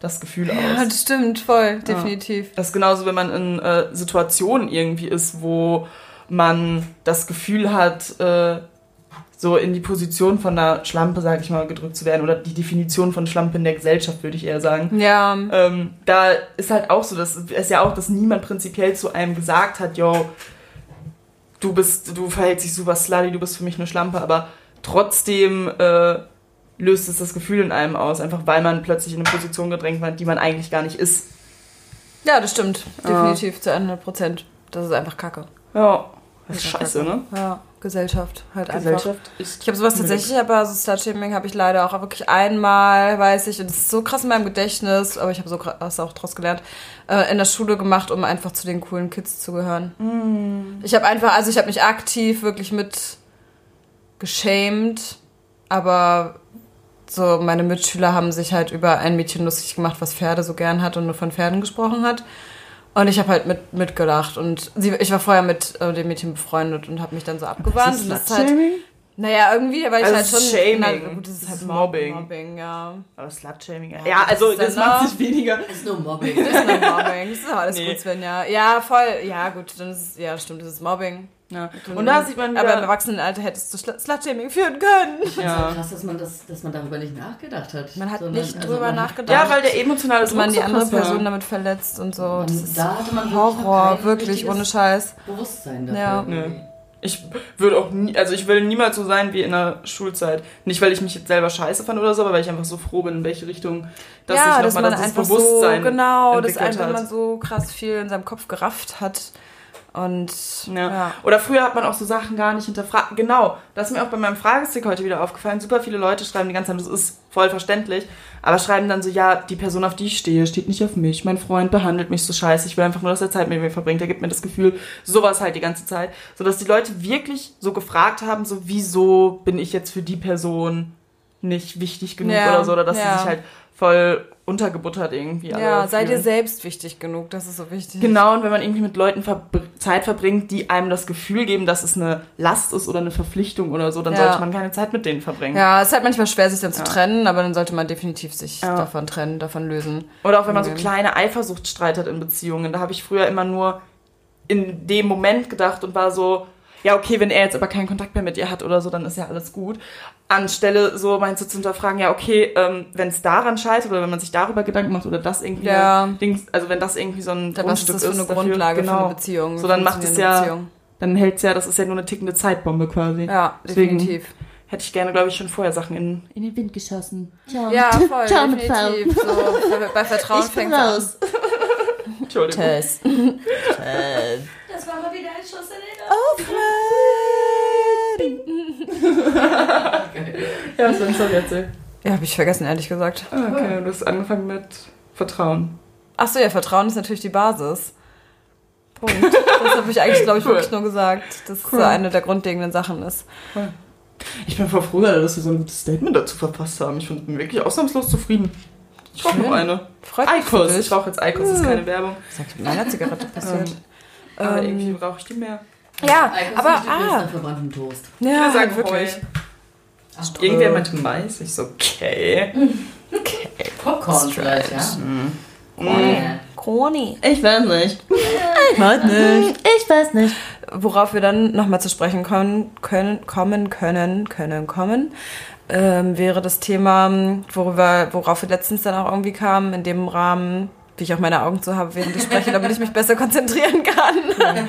das Gefühl aus. Ja, das stimmt, voll, definitiv. Das ist genauso, wenn man in äh, Situationen irgendwie ist, wo man das Gefühl hat, äh, so in die Position von einer Schlampe, sag ich mal, gedrückt zu werden. Oder die Definition von Schlampe in der Gesellschaft, würde ich eher sagen. Ja, Ähm, da ist halt auch so, dass es ja auch, dass niemand prinzipiell zu einem gesagt hat, yo, du bist, du verhältst dich super slutty, du bist für mich eine Schlampe, aber trotzdem äh, löst es das Gefühl in einem aus, einfach weil man plötzlich in eine Position gedrängt wird, die man eigentlich gar nicht ist. ja, das stimmt. Definitiv zu 100 Prozent. Das ist einfach Kacke. Ja, das ist Einfach scheiße, Kacke. ne? Ja, Gesellschaft halt einfach. Gesellschaft ist. Ich habe sowas tatsächlich, aber so Slutshaming habe ich leider auch wirklich einmal, weiß ich, und es ist so krass in meinem Gedächtnis, aber ich habe so krass auch draus gelernt, äh, in der Schule gemacht, um einfach zu den coolen Kids zu gehören. Ich habe einfach, also ich habe mich aktiv wirklich mit geschämt, aber so meine Mitschüler haben sich halt über ein Mädchen lustig gemacht, was Pferde so gern hat und nur von Pferden gesprochen hat. Und ich habe halt mit, mitgelacht und sie, ich war vorher mit äh, dem Mädchen befreundet und habe mich dann so abgewandt. und das ist halt, naja, irgendwie, weil ich Also halt schon. ist Shaming. Na, gut, das ist Das halt Mobbing. Mobbing. Ja. Aber Slutshaming, ja. Ja, Ja, also das ist das macht sich weniger. Ist nur Mobbing. Das ist nur Mobbing. Das ist doch alles Nee. gut, Sven, ja. Ja, voll. Ja, gut, dann ist es, ja, stimmt, das ist Mobbing. Ja. Und da sieht man wieder. Aber im Erwachsenenalter hättest du Slut- Slutshaming führen können. Das ist Ja. halt krass, dass man, das, dass man darüber nicht nachgedacht hat. Man hat Sondern- nicht also drüber nachgedacht. ja, weil der emotionale dass man die andere krass war. Person damit verletzt und so. Man- Das ist da hatte man Horror, kein wirklich, ohne Scheiß. Bewusstsein dafür. Ja. irgendwie. Ich würde auch nie, also ich will niemals so sein wie in der Schulzeit. Nicht, weil ich mich jetzt selber scheiße fand oder so, aber weil ich einfach so froh bin, in welche Richtung, dass ja, ich nochmal das einfach Bewusstsein so, genau, dass einfach hat. man so krass viel in seinem Kopf gerafft hat. Und Ja. ja. Oder früher hat man auch so Sachen gar nicht hinterfragt. Genau, das ist mir auch bei meinem Fragestick heute wieder aufgefallen. Super viele Leute schreiben die ganze Zeit, das ist voll verständlich, aber schreiben dann so, ja, die Person, auf die ich stehe, steht nicht auf mich. Mein Freund behandelt mich so scheiße. Ich will einfach nur, dass er Zeit mit mir verbringt. Er gibt mir das Gefühl, sowas halt die ganze Zeit. Sodass die Leute wirklich so gefragt haben, so, wieso bin ich jetzt für die Person nicht wichtig genug Ja, oder so. Oder dass ja. sie sich halt voll untergebuttert irgendwie. ja, sei dir fühlen. selbst wichtig genug, das ist so wichtig. Genau, und wenn man irgendwie mit Leuten verbr Zeit verbringt, die einem das Gefühl geben, dass es eine Last ist oder eine Verpflichtung oder so, dann Ja. sollte man keine Zeit mit denen verbringen. Ja, es ist halt manchmal schwer, sich dann zu Ja. trennen, aber dann sollte man definitiv sich Ja. davon trennen, davon lösen. Oder auch wenn man so kleine Eifersuchtsstreit hat in Beziehungen. Da habe ich früher immer nur in dem Moment gedacht und war so, ja, okay, wenn er jetzt aber keinen Kontakt mehr mit ihr hat oder so, dann ist ja alles gut. Anstelle so meinst du zu hinterfragen, ja, okay, ähm, wenn es daran scheitert oder wenn man sich darüber Gedanken macht oder das irgendwie, Ja. Dings, also wenn das irgendwie so ein Dann was ist Grundstück das für eine dafür, Grundlage genau, für eine Beziehung? So, dann macht es ja- Beziehung. dann hält's ja, das ist ja nur eine tickende Zeitbombe quasi. Ja, Deswegen- definitiv. Hätte ich gerne, glaube ich, schon vorher Sachen in, in den Wind geschossen. Ja, voll, Ciao mit definitiv. So, bei- bei Vertrauen Ich fängt an. raus. Entschuldigung. Tess. Das war mal wieder ein In den Ja, was soll ich erzählen? Ja, habe ich vergessen, ehrlich gesagt. Okay, du hast angefangen mit Vertrauen. Achso, ja, Vertrauen ist natürlich die Basis. Punkt. Das habe ich eigentlich, glaube ich, Cool. wirklich nur gesagt, dass es Cool. so eine der grundlegenden Sachen ist. Ich bin voll froh, dass wir so ein gutes Statement dazu verfasst haben. Ich bin wirklich ausnahmslos zufrieden. Ich rauche Schön. noch eine. Freut Eikos. Ich rauche jetzt Eikos, das ist keine Werbung. Das ist mit meiner Zigarette passiert. Aber Ähm, irgendwie brauche ich die mehr. Ja, aber ah. verbrannten Toast. ja, sagen wirklich. Heu. Irgendwer meinte Mais. Ich so, okay. Popcorn vielleicht, ja? Mm. Ja. Kroni. Ich weiß nicht. Ich weiß nicht. Ich weiß nicht. Worauf wir dann nochmal zu sprechen kommen können, kommen können, können kommen, ähm, wäre das Thema, worüber, worauf wir letztens dann auch irgendwie kamen, in dem Rahmen, wie ich auch meine Augen zu habe, während ich spreche, damit ich mich besser konzentrieren kann.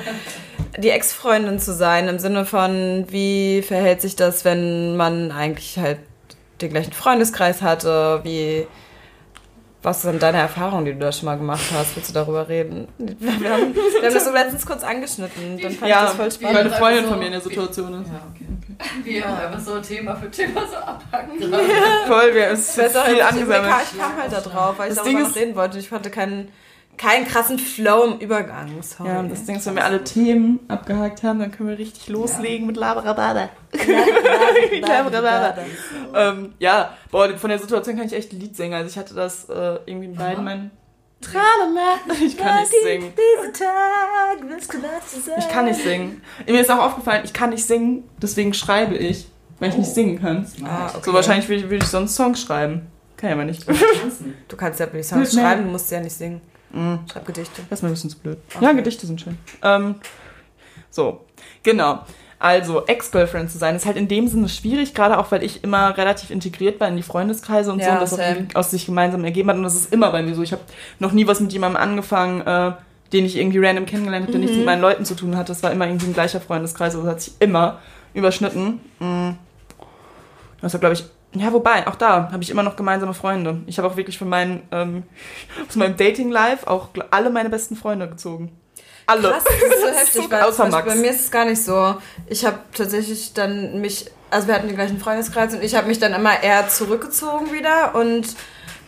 Die Ex-Freundin zu sein, im Sinne von, wie verhält sich das, wenn man eigentlich halt den gleichen Freundeskreis hatte, wie, was sind deine Erfahrungen, die du da schon mal gemacht hast? Willst du darüber reden? Wir haben, wir haben das so letztens kurz angeschnitten, dann fand Ja, ich das voll weil spannend. eine Freundin so- von mir in der Situation ist. Ja, okay. Wie auch einfach so Thema für Thema so abhacken. Voll, wir Ich weiß auch, viel ich, ich, angesammelt. ich kam halt da drauf, weil ich Das darüber Ding noch ist- reden wollte. Ich hatte keinen, keinen krassen Flow im Übergang. Sorry. Ja, und das Ding ist, wenn wir alle Themen abgehakt haben, dann können wir richtig loslegen mit Laberabada. Laberabada. Ähm, ja, boah, von der Situation kann ich echt ein Lied singen. Also ich hatte das äh, irgendwie in beiden meinen... Tralala. Ich kann nicht singen. Ich kann nicht singen. Mir ist auch aufgefallen, ich kann nicht singen, deswegen schreibe ich, weil ich nicht singen kann. Ah, okay. So wahrscheinlich würde ich, sonst Songs schreiben. Kann ich aber nicht. Du kannst ja die Songs schreiben, du musst ja nicht singen. Mhm. Schreib Gedichte. Das ist mir ein bisschen zu blöd. Ja, Gedichte sind schön. Ähm, so, genau. Also, Ex-Girlfriend zu sein, ist halt in dem Sinne schwierig, gerade auch, weil ich immer relativ integriert war in die Freundeskreise und so Ja, und das auch aus sich gemeinsam ergeben hat. Und das ist immer bei mir so. Ich habe noch nie was mit jemandem angefangen, äh, den ich irgendwie random kennengelernt habe, der nichts mit meinen Leuten zu tun hat. Das war immer irgendwie ein gleicher Freundeskreis. Also, das hat sich immer überschnitten. Mm. Das war, glaube ich, ja, wobei, auch da habe ich immer noch gemeinsame Freunde. Ich habe auch wirklich von meinen, ähm, aus meinem Dating-Life auch alle meine besten Freunde gezogen. Alle. Krass, das ist so heftig, weil außer Max. bei mir ist es gar nicht so. Ich habe tatsächlich dann mich, also wir hatten den gleichen Freundeskreis und ich habe mich dann immer eher zurückgezogen wieder und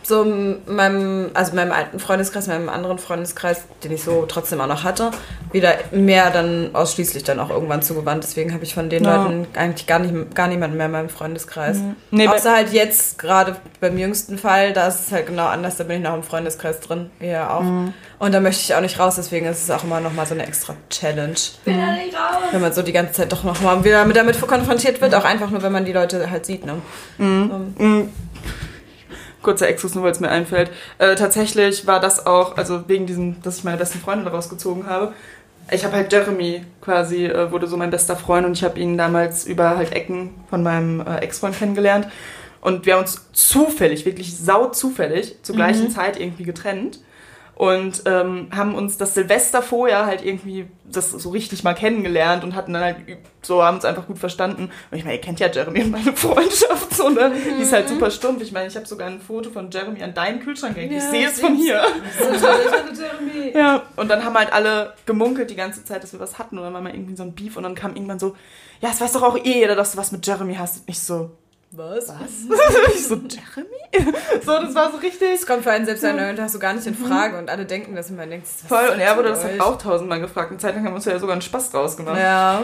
so meinem, also meinem alten Freundeskreis, meinem anderen Freundeskreis, den ich so trotzdem auch noch hatte, wieder mehr dann ausschließlich dann auch irgendwann zugewandt. Deswegen habe ich von den Ja. Leuten eigentlich gar nicht, gar niemanden mehr in meinem Freundeskreis. Nee, bei- Außer halt jetzt, gerade beim jüngsten Fall, da ist es halt genau anders, da bin ich noch im Freundeskreis drin, eher auch. Mhm. Und da möchte ich auch nicht raus, deswegen ist es auch immer noch mal so eine extra Challenge. Wenn man so die ganze Zeit doch noch mal wieder mit damit konfrontiert wird, auch einfach nur, wenn man die Leute halt sieht, ne? Mm, Kurzer Exkurs, nur weil es mir einfällt. Äh, tatsächlich war das auch, also wegen diesem, dass ich meine besten Freunde daraus gezogen habe. Ich habe halt Jeremy quasi, äh, wurde so mein bester Freund und ich habe ihn damals über halt Ecken von meinem äh, Ex-Freund kennengelernt. Und wir haben uns zufällig, wirklich sau zufällig, zur gleichen Zeit irgendwie getrennt. Und ähm, haben uns das Silvester vorher halt irgendwie das so richtig mal kennengelernt und hatten dann halt so, haben uns einfach gut verstanden. Und ich meine, ihr kennt ja Jeremy und meine Freundschaft so, ne? Die ist halt super stumpf. Ich meine, ich habe sogar ein Foto von Jeremy an deinen Kühlschrank gehängt. ich Ja, sehe es ich von hier. Jeremy. Ja. Und dann haben halt alle gemunkelt die ganze Zeit, dass wir was hatten. Und dann war mal irgendwie so ein Beef und dann kam irgendwann so, ja, es weiß doch auch eh jeder, dass du was mit Jeremy hast. Und ich so, Was? was? ich so, Jeremy? So, das war so richtig. Das kommt für einen selbst an, hast du gar nicht in Frage und alle denken das und man denkt, was Voll, und er wurde das halt auch tausendmal gefragt. Eine Zeit lang haben wir uns ja sogar einen Spaß draus gemacht. Ja.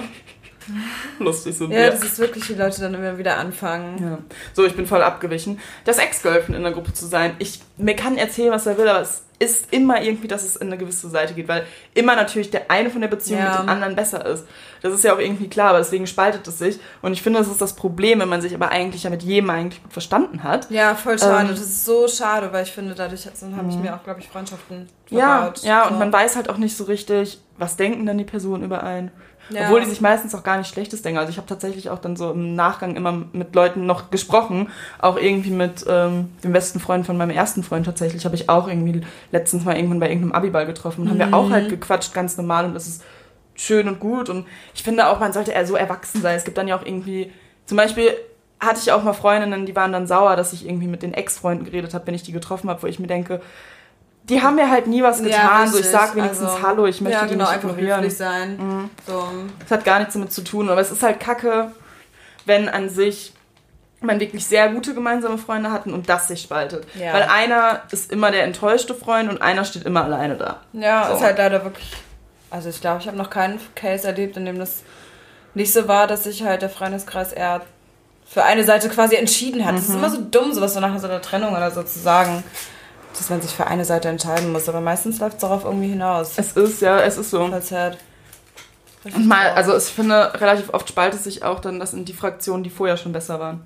Lustig so. ja, das ist wirklich, die Leute dann immer wieder anfangen. Ja. So, ich bin voll abgewichen. Das Ex-Girlfriend in der Gruppe zu sein, ich, mir kann erzählen, was er will, aber es ist immer irgendwie, dass es in eine gewisse Seite geht, weil immer natürlich der eine von der Beziehung Ja. mit dem anderen besser ist. Das ist ja auch irgendwie klar, aber deswegen spaltet es sich. Und ich finde, das ist das Problem, wenn man sich aber eigentlich ja mit jedem eigentlich gut verstanden hat. Ja, voll schade. Ähm, das ist so schade, weil ich finde, dadurch habe ich mir auch, glaube ich, Freundschaften Ja, verbaut. ja, und So. man weiß halt auch nicht so richtig, was denken denn die Personen über einen. Ja. Obwohl die sich meistens auch gar nicht Schlechtes denken. Also ich habe tatsächlich auch dann so im Nachgang immer mit Leuten noch gesprochen. Auch irgendwie mit ähm, dem besten Freund von meinem ersten Freund tatsächlich habe ich auch irgendwie letztens mal irgendwann bei irgendeinem Abiball getroffen. Und haben wir auch halt gequatscht, ganz normal. Und das ist schön und gut. Und ich finde auch, man sollte eher so erwachsen sein. Es gibt dann ja auch irgendwie, zum Beispiel hatte ich auch mal Freundinnen, die waren dann sauer, dass ich irgendwie mit den Ex-Freunden geredet habe, wenn ich die getroffen habe, wo ich mir denke, die haben mir halt nie was Ja, getan. so, ich sag wenigstens Also, Hallo, ich möchte ja, die genau, nicht einfach ignorieren. höflich sein. So. Das hat gar nichts damit zu tun, aber es ist halt kacke, wenn an sich man wirklich sehr gute gemeinsame Freunde hatten und das sich spaltet. Ja. Weil einer ist immer der enttäuschte Freund und einer steht immer alleine da. Ja, So. ist halt leider wirklich. Also ich glaube, ich habe noch keinen Case erlebt, in dem das nicht so war, dass sich halt der Freundeskreis eher für eine Seite quasi entschieden hat. Es ist immer so dumm, sowas so nach so einer Trennung oder so zu sagen, dass man sich für eine Seite entscheiden muss. Aber meistens läuft es darauf irgendwie hinaus. Es ist, ja, es ist so. Sad. Und mal, also ich finde, relativ oft spaltet sich auch dann das in die Fraktionen, die vorher schon besser waren.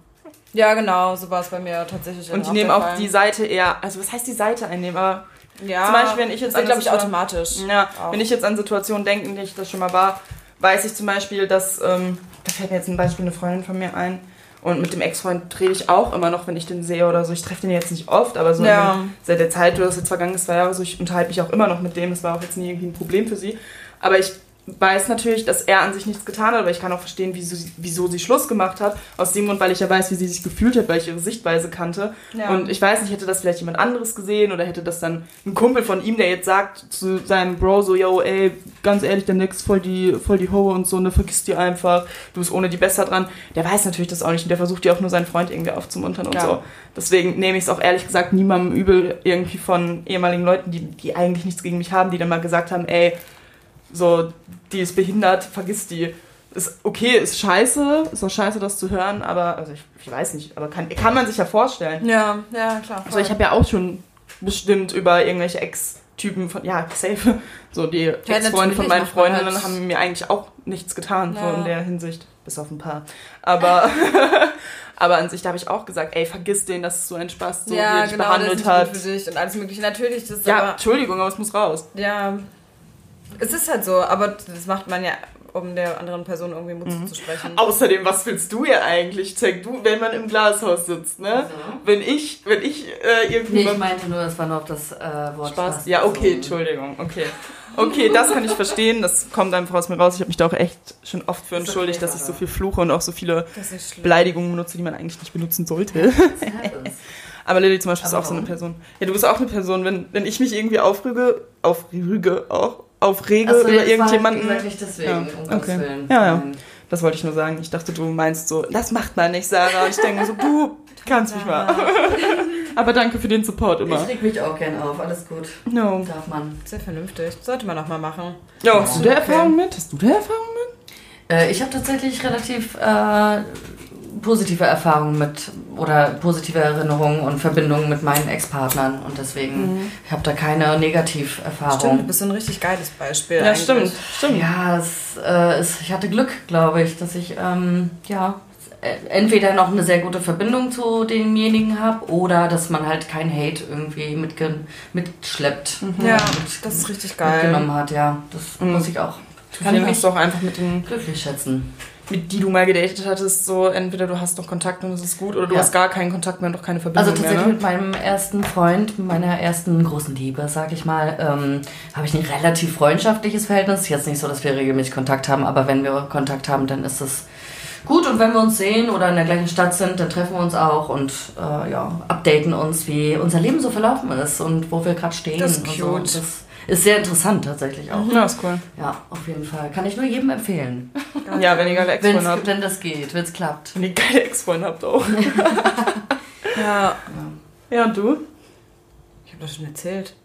Ja, genau, so war es bei mir tatsächlich. Und die auch nehmen auch die Seite eher, also was heißt die Seite einnehmen, aber Ja, zum Beispiel, wenn ich jetzt an glaube ich, automatisch. Ja, Auch. wenn ich jetzt an Situationen denke, in denen ich das schon mal war, weiß ich zum Beispiel, dass, ähm, da fällt mir jetzt ein Beispiel eine Freundin von mir ein. Und mit dem Ex-Freund rede ich auch immer noch, wenn ich den sehe oder so. Ich treffe den jetzt nicht oft, aber so Ja. in- seit der Zeit, das ist jetzt vergangen zwei Jahre so, ich unterhalte mich auch immer noch mit dem. Das war auch jetzt nie irgendwie ein Problem für sie. Aber ich weiß natürlich, dass er an sich nichts getan hat, aber ich kann auch verstehen, wieso, sie- wieso sie Schluss gemacht hat. Aus dem Grund, weil ich ja weiß, wie sie sich gefühlt hat, weil ich ihre Sichtweise kannte. Ja. Und ich weiß nicht, hätte das vielleicht jemand anderes gesehen oder hätte das dann ein Kumpel von ihm, der jetzt sagt zu seinem Bro so, yo, ey, ganz ehrlich, der Nix voll die, voll die Hoe und so, ne, vergiss die einfach, du bist ohne die besser dran. Der weiß natürlich das auch nicht und der versucht ja auch nur seinen Freund irgendwie aufzumuntern und Ja. so. Deswegen nehme ich es auch ehrlich gesagt niemandem übel irgendwie von ehemaligen Leuten, die, die eigentlich nichts gegen mich haben, die dann mal gesagt haben, ey, so, die ist behindert, vergiss die. Ist okay, ist scheiße, ist auch scheiße, das zu hören, aber, also ich, ich weiß nicht, aber kann, kann man sich ja vorstellen. Ja, ja, klar. Also ich habe ja auch schon bestimmt über irgendwelche Ex-Typen von, ja, safe. So die Ex-Freunde natürlich von meinen Freundinnen halt- haben mir eigentlich auch nichts getan, so Ja. in der Hinsicht. Bis auf ein paar. Aber, aber an sich, da habe ich auch gesagt, ey, vergiss den, das ist so ein Spaß, so wie er dich genau, behandelt das ist hat. Gut für dich und alles mögliche. Natürlich, das ist Ja, aber, Entschuldigung, aber es muss raus. Ja, es ist halt so, aber das macht man ja um der anderen Person irgendwie Mut Mhm. zuzusprechen. Außerdem, was willst du ja eigentlich? Zeig du, wenn man im Glashaus sitzt, ne? Also. Wenn ich, wenn ich äh, Nee, irgendwie. ich meinte nur, das war nur auf das äh, Wort Spaß. Spaß. Ja, okay, bezogen. Entschuldigung, okay. Okay, das kann ich verstehen, das kommt einfach aus mir raus. Ich habe mich da auch echt schon oft für okay, entschuldigt, dass ich so viel fluche und auch so viele. Beleidigungen benutze, die man eigentlich nicht benutzen sollte. Aber Lilly zum Beispiel Aber ist auch so eine warum? Person. Ja, du bist auch eine Person, wenn, wenn ich mich irgendwie aufrüge, aufrüge auch, aufrege so, über war irgendjemanden. Gesagt, nicht deswegen, Ja, um okay. Willen. Ja, ja. Nein. Das wollte ich nur sagen. Ich dachte, du meinst so, das macht man nicht, Sarah. Und ich denke mir so, du kannst mich mal. Aber danke für den Support immer. Ich reg mich auch gern auf, alles gut. No. Darf man. Sehr vernünftig. Sollte man auch mal machen. Ja, hast du da Okay. Erfahrung mit? Hast du da Erfahrung mit? Äh, ich habe tatsächlich relativ äh, positive Erfahrungen mit oder positive Erinnerungen und Verbindungen mit meinen Ex-Partnern und deswegen ich habe da keine Stimmt, du Negativerfahrung. bist ein richtig geiles Beispiel. Ja, eigentlich. stimmt, stimmt. Ja, es, äh, es, ich hatte Glück, glaube ich, dass ich ähm, ja äh, entweder noch eine sehr gute Verbindung zu demjenigen habe oder dass man halt kein Hate irgendwie mitge mitschleppt. Ja, mit, das ist richtig geil. mitgenommen hat, ja. Das Mhm. muss ich auch Kann ich mich doch einfach mit den, glücklich schätzen. Mit die du mal gedatet hattest, so entweder du hast noch Kontakt und es ist gut oder du Ja. hast gar keinen Kontakt mehr und doch keine Also Verbindung tatsächlich mehr. Ne? mit meinem ersten Freund, meiner ersten großen Liebe, sag ich mal, ähm, habe ich ein relativ freundschaftliches Verhältnis. Jetzt nicht so, dass wir regelmäßig Kontakt haben, aber wenn wir Kontakt haben, dann ist es gut. Und wenn wir uns sehen oder in der gleichen Stadt sind, dann treffen wir uns auch und äh, ja, updaten uns, wie unser Leben so verlaufen ist und wo wir gerade stehen. Das ist und so. cute. Das ist sehr interessant tatsächlich auch. Ja, ist cool. Ja, auf jeden Fall. Kann ich nur jedem empfehlen. Ja, wenn ihr geile Wenn's, Ex-Freunde habt. wenn das geht, wenn es klappt. Wenn ihr geile Ex-Freunde habt auch. Ja, Ja, und du? ich habe das schon erzählt.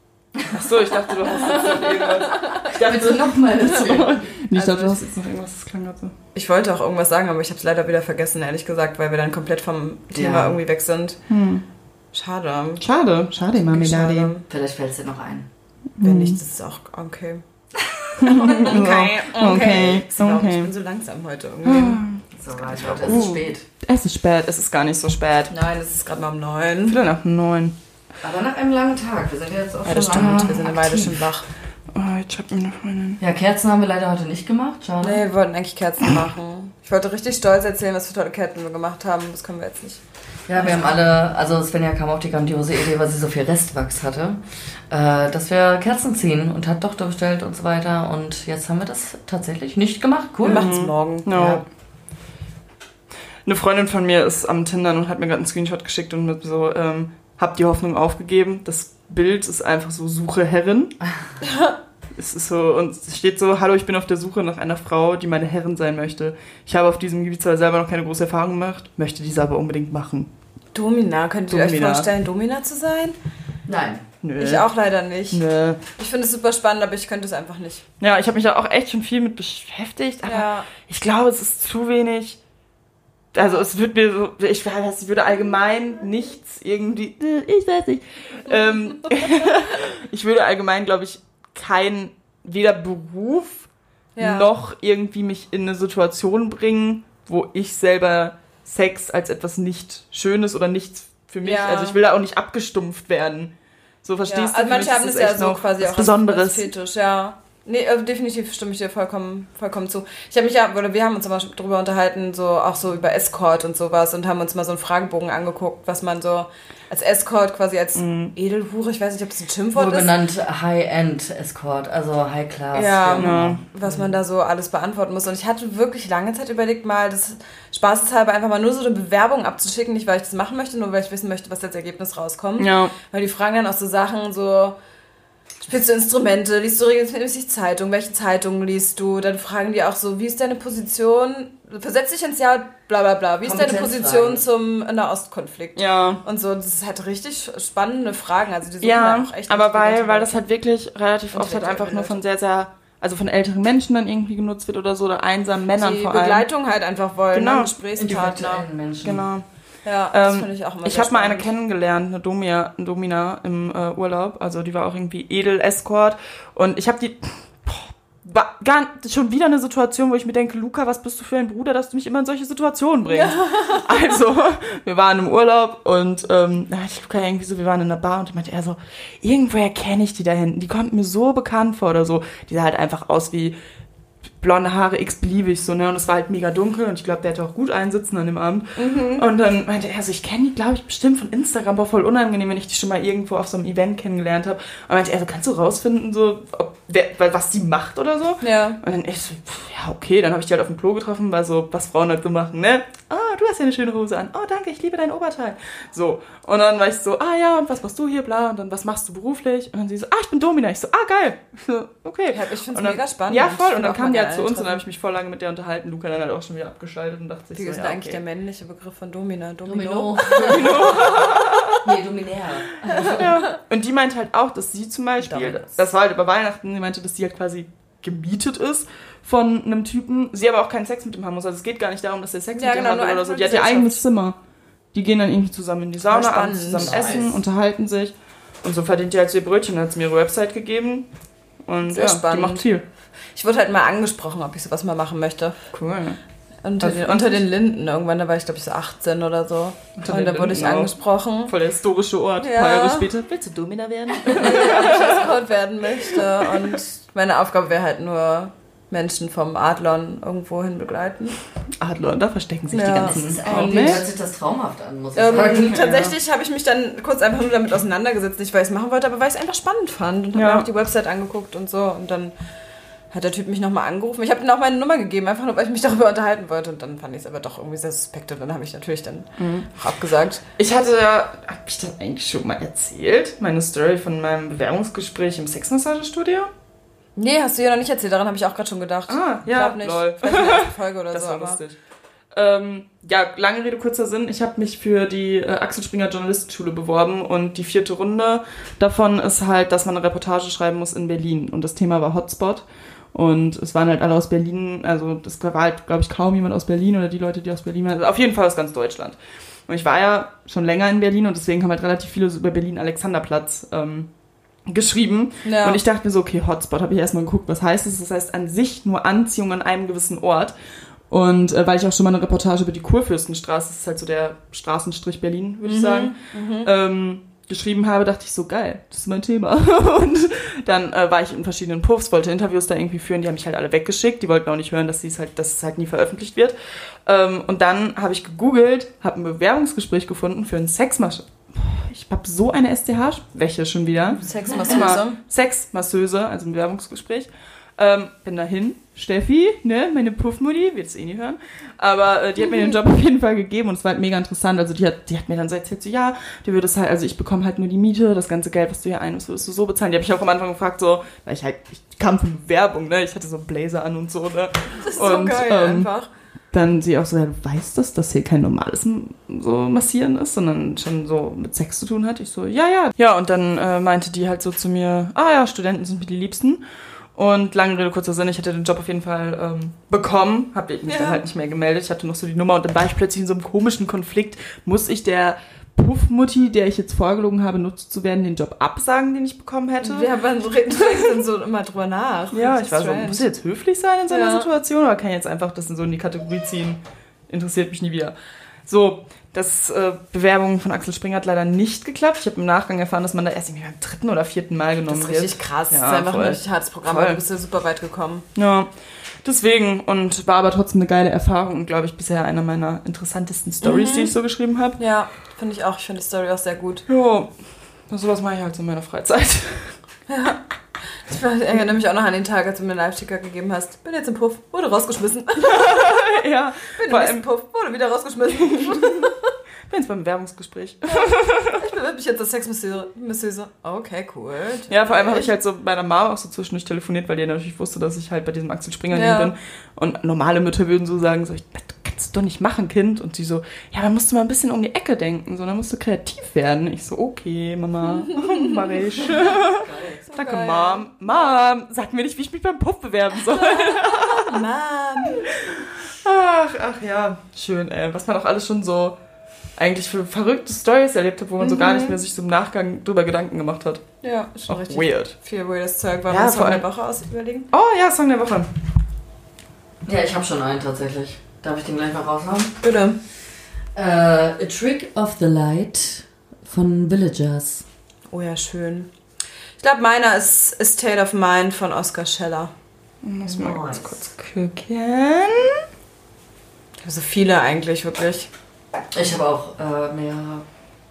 Achso, ich dachte, du hast jetzt noch irgendwas. Ich dachte, Willst du nochmal erzählen? ich Also dachte, du hast jetzt noch irgendwas, das klang gerade so. Ich wollte auch irgendwas sagen, aber ich habe es leider wieder vergessen, ehrlich gesagt, weil wir dann komplett vom Thema Ja. irgendwie weg sind. Hm. Schade. Schade, schade, Schade. Vielleicht fällt es dir noch ein. Wenn nicht, das ist auch okay. Okay, okay, Ich bin okay. so langsam heute irgendwie. So weit, Leute, es ist Uh. spät. Es ist spät, es ist gar nicht so spät. Nein, es ist gerade mal um neun. Viertel nach neun. Aber nach einem langen Tag. Wir sind ja jetzt auch Ja, das schon lange stimmt. Wir sind eine Weile schon wach. Oh, jetzt schreibt mir eine Freundin. Ja, Kerzen haben wir leider heute nicht gemacht. Schade. Nee, wir wollten eigentlich Kerzen machen. Ich wollte richtig stolz erzählen, was für tolle Kerzen wir gemacht haben. Das können wir jetzt nicht. Ja, wir haben alle, also Svenja kam auf die grandiose Idee, weil sie so viel Restwachs hatte, äh, dass wir Kerzen ziehen und hat Tochter bestellt und so weiter. Und jetzt haben wir das tatsächlich nicht gemacht. Cool. Wir machen es morgen. No. Ja. Eine Freundin von mir ist am Tindern und hat mir gerade einen Screenshot geschickt und mit so, ähm, hab die Hoffnung aufgegeben. Das Bild ist einfach so, suche Herrin. es ist so, und es steht so, hallo, ich bin auf der Suche nach einer Frau, die meine Herrin sein möchte. Ich habe auf diesem Gebiet zwar selber noch keine große Erfahrung gemacht, möchte diese aber unbedingt machen. Domina, könnt ihr euch Domina. vorstellen, Domina zu sein? Nein. Nö. Ich auch leider nicht. Nö. Ich finde es super spannend, aber ich könnte es einfach nicht. Ja, ich habe mich da auch echt schon viel mit beschäftigt, aber Ja. ich glaube, es ist zu wenig. Also es wird mir so, ich weiß, ich würde allgemein nichts irgendwie, ich weiß nicht. Ähm, ich würde allgemein, glaube ich, kein, weder Beruf Ja. noch irgendwie mich in eine Situation bringen, wo ich selber Sex als etwas nicht Schönes oder nichts für mich, Ja. also ich will da auch nicht abgestumpft werden. So verstehst ja. du? Also manche haben es ja so noch quasi auch Besonderes. Fetisch, ja. Nee, äh, definitiv stimme ich dir vollkommen, vollkommen zu. Ich habe mich ja, oder wir haben uns immer drüber unterhalten, so auch so über Escort und sowas und haben uns mal so einen Fragebogen angeguckt, was man so als Escort quasi als Mhm. Edelhure, ich weiß nicht, ob das ein Schimpfwort Wurde ist, genannt High-End Escort, also High-Class. Ja. Ja. was man da so alles beantworten muss. Und ich hatte wirklich lange Zeit überlegt, mal das spaßeshalber einfach mal nur so eine Bewerbung abzuschicken, nicht weil ich das machen möchte, nur weil ich wissen möchte, was als Ergebnis rauskommt. Ja. Weil die fragen dann auch so Sachen, so, spielst du Instrumente, liest du regelmäßig Zeitung, welche Zeitungen liest du? Dann fragen die auch so, wie ist deine Position, versetz dich ins Jahr, bla bla bla, wie ist deine. Position zum Nahostkonflikt? Ja. Und so, das ist halt richtig spannende Fragen, also die suchen Ja, auch echt aber weil, weil das halt wirklich relativ oft halt einfach nur von sehr, sehr, also von älteren Menschen dann irgendwie genutzt wird oder so, oder einsamen Männern die vor allem. Begleitung halt einfach wollen, Genau. ne? Gesprächspartner. Intellektuellen Menschen. Genau. Ja, das Ähm, finde ich auch immer Ich habe mal eine kennengelernt, eine Domina, eine Domina im äh, Urlaub. Also die war auch irgendwie Edel-Escort. Und ich habe die. War gar, schon wieder eine Situation, wo ich mir denke, Luca, was bist du für ein Bruder, dass du mich immer in solche Situationen bringst? Also, wir waren im Urlaub und ähm, da hatte ich Luca irgendwie so, wir waren in einer Bar und da meinte er so, irgendwoher kenne ich die da hinten, die kommt mir so bekannt vor oder so. Die sah halt einfach aus wie blonde Haare x-beliebig, so, ne? Und es war halt mega dunkel und ich glaube, der hätte auch gut einsitzen an dem Abend. Und dann meinte er so, ich kenne die, glaube ich, bestimmt von Instagram, war voll unangenehm, wenn ich die schon mal irgendwo auf so einem Event kennengelernt habe. Und meinte er so, kannst du rausfinden, so, ob, wer, was die macht oder so? Ja. Und dann ich so, pff, ja, okay, dann habe ich die halt auf dem Klo getroffen, weil so, was Frauen halt so machen, ne? Ah, du hast ja eine schöne Hose an. Oh, danke, ich liebe dein Oberteil. So. Und dann war ich so, ah ja, und was machst du hier, bla, und dann, was machst du beruflich? Und dann sie so, ah, ich bin Domina. Ich so, ah, geil. Ich so, okay. Ja, ich find's Und dann- mega spannend. Ja, voll. Und dann kam die halt zu uns und dann habe ich mich voll lange mit der unterhalten. Luca dann halt auch schon wieder abgeschaltet und dachte sich Wie so, ist denn ja, eigentlich der okay. männliche Begriff von Domina? Domino. Domino. nee, Dominär. Und die meinte halt auch, dass sie zum Beispiel, Dominance. das war halt über Weihnachten, sie meinte, dass sie halt quasi gemietet ist von einem Typen, sie aber auch keinen Sex mit ihm haben muss. Also es geht gar nicht darum, dass der Sex Ja, mit ihm genau, hat oder so. Die hat ihr eigenes Zimmer. Die gehen dann irgendwie zusammen in die Sauna, abends zusammen essen, Nice. unterhalten sich. Und so verdient die halt so ihr Brötchen. Dann hat sie mir ihre Website gegeben. Und Sehr ja, spannend. die macht viel. Ich wurde halt mal angesprochen, ob ich sowas mal machen möchte. Cool. Unter, den, unter den Linden irgendwann, da war ich glaube ich so 18 oder so. Unter und da wurde ich Linden auch. angesprochen, Voll der historische Ort. Ja. Ein paar Jahre später. Willst du Domina werden? ob ich Escort werden möchte. Und meine Aufgabe wäre halt nur, Menschen vom Adlon irgendwo hin begleiten. Adler, da verstecken sich Ja. die Das ganzen. ist Oh, eigentlich, hört sich das traumhaft an, muss ich Ähm, sagen. tatsächlich habe ich mich dann kurz einfach nur damit auseinandergesetzt, nicht weil ich es machen wollte, aber weil ich es einfach spannend fand und habe Ja. mir auch die Website angeguckt und so. Und dann hat der Typ mich nochmal angerufen. Ich habe ihm auch meine Nummer gegeben, einfach nur, weil ich mich darüber unterhalten wollte. Und dann fand ich es aber doch irgendwie sehr suspekt und dann habe ich natürlich dann Mhm. auch abgesagt. Ich hatte ja, hab ich das eigentlich schon mal erzählt? Meine Story von meinem Bewerbungsgespräch im Sexmassagestudio? Nee, hast du ja noch nicht erzählt, daran habe ich auch gerade schon gedacht. Ah, Ich ja, glaub nicht. lol. Vielleicht in der ersten Folge oder Das so. war aber lustig. Ähm, ja, lange Rede, kurzer Sinn. Ich habe mich für die äh, Axel Springer Journalistenschule beworben und die vierte Runde davon ist halt, dass man eine Reportage schreiben muss in Berlin. Und das Thema war Hotspot. Und es waren halt alle aus Berlin, also das war halt, glaube ich, kaum jemand aus Berlin oder die Leute, die aus Berlin waren. Also auf jeden Fall aus ganz Deutschland. Und ich war ja schon länger in Berlin und deswegen haben halt relativ viele so über Berlin-Alexanderplatz ähm, geschrieben. Ja. Und ich dachte mir so, okay, Hotspot, habe ich erstmal geguckt, was heißt das? Das heißt an sich nur Anziehung an einem gewissen Ort. Und äh, weil ich auch schon mal eine Reportage über die Kurfürstenstraße, das ist halt so der Straßenstrich Berlin, würde ich sagen, ähm, geschrieben habe, dachte ich so, geil, das ist mein Thema. und dann äh, war ich in verschiedenen Puffs, wollte Interviews da irgendwie führen, die haben mich halt alle weggeschickt, die wollten auch nicht hören, dass, sie's halt, dass es halt nie veröffentlicht wird. Ähm, und dann habe ich gegoogelt, habe ein Bewerbungsgespräch gefunden für einen Sexmasch. Ich habe so eine STH-Wäche schon wieder. Sexmasseuse. Sexmasseuse, also ein Bewerbungsgespräch. Ähm, bin dahin. Steffi, ne, meine Puffmutti, wird es eh nie hören. Aber äh, die hat mir den Job auf jeden Fall gegeben und es war halt mega interessant. Also die hat, die hat mir dann so erzählt, so, ja, die würde es halt, also ich bekomme halt nur die Miete, das ganze Geld, was du hier einnimmst, würdest du so bezahlen. Die habe ich auch am Anfang gefragt, so, weil ich halt, ich kam von Werbung, ne, ich hatte so einen Blazer an und so, ne. Das ist Und, so geil ähm, einfach. Dann sie auch so, ja, du weißt das, dass hier kein normales so Massieren ist, sondern schon so mit Sex zu tun hat. Ich so, ja, ja. Ja, und dann äh, meinte die halt so zu mir, ah ja, Studenten sind mir die Liebsten. Und lange Rede, kurzer Sinn, ich hatte den Job auf jeden Fall ähm, bekommen, habe mich Ja. dann halt nicht mehr gemeldet. Ich hatte noch so die Nummer und dann war ich plötzlich in so einem komischen Konflikt. Muss ich der Puffmutti, der ich jetzt vorgelogen habe, nutzt zu werden, den Job absagen, den ich bekommen hätte? Wir haben reden dann so immer drüber nach. Ja, ich war so, muss ich jetzt höflich sein in so einer Ja. Situation oder kann ich jetzt einfach das in so in die Kategorie ziehen? Interessiert mich nie wieder. So, das äh, Bewerbung von Axel Springer hat leider nicht geklappt. Ich habe im Nachgang erfahren, dass man da erst irgendwie beim dritten oder vierten Mal Das genommen ist wird. richtig krass. Ja, das ist einfach voll. ein richtig hartes Programm, Voll. aber du bist ja super weit gekommen. Ja, deswegen und war aber trotzdem eine geile Erfahrung und glaube ich bisher einer meiner interessantesten Stories, Mhm. die ich so geschrieben habe. Ja, finde ich auch. Ich finde die Story auch sehr gut. Ja, sowas mache ich halt so in meiner Freizeit. Ich erinnere mich auch noch an den Tag, als du mir einen Live-Ticker gegeben hast. Bin jetzt im Puff, wurde rausgeschmissen. ja, Bin im vor allem Puff, wurde wieder rausgeschmissen. bin jetzt beim Bewerbungsgespräch. Ich bewerbe mich jetzt als Sexmasseuse. Okay, cool. Ja, vor allem habe ich halt so bei meiner Mama auch so zwischendurch telefoniert, weil die natürlich wusste, dass ich halt bei diesem Axel Springer Ja. bin. Und normale Mütter würden so sagen, so, ich, das kannst du doch nicht machen, Kind. Und sie so, ja, dann musst du mal ein bisschen um die Ecke denken, so, dann musst du kreativ werden. Ich so, okay, Mama, mach ich. Danke, geil. Mom. Mom, sag mir nicht, wie ich mich beim Puff bewerben soll. Mom. Ach, ach ja, schön, ey. Was man auch alles schon so eigentlich für verrückte Stories erlebt hat, wo man so gar nicht mehr sich so im Nachgang drüber Gedanken gemacht hat. Ja, ist schon Auch richtig weird. viel weirdes Zeug. Wollen Ja, wir eine allem- Woche aus überlegen? Oh ja, Song der Woche. Ja, ich habe schon einen tatsächlich. Darf ich den gleich mal raushauen? Bitte. Äh, A Trick of the Light von Villagers. Oh ja, schön. Ich glaube, meiner ist A State of Mind von Oscar Scheller. Muss mal Nice. ganz kurz gucken. Ich habe so viele eigentlich, wirklich. Ich habe auch äh, mehr,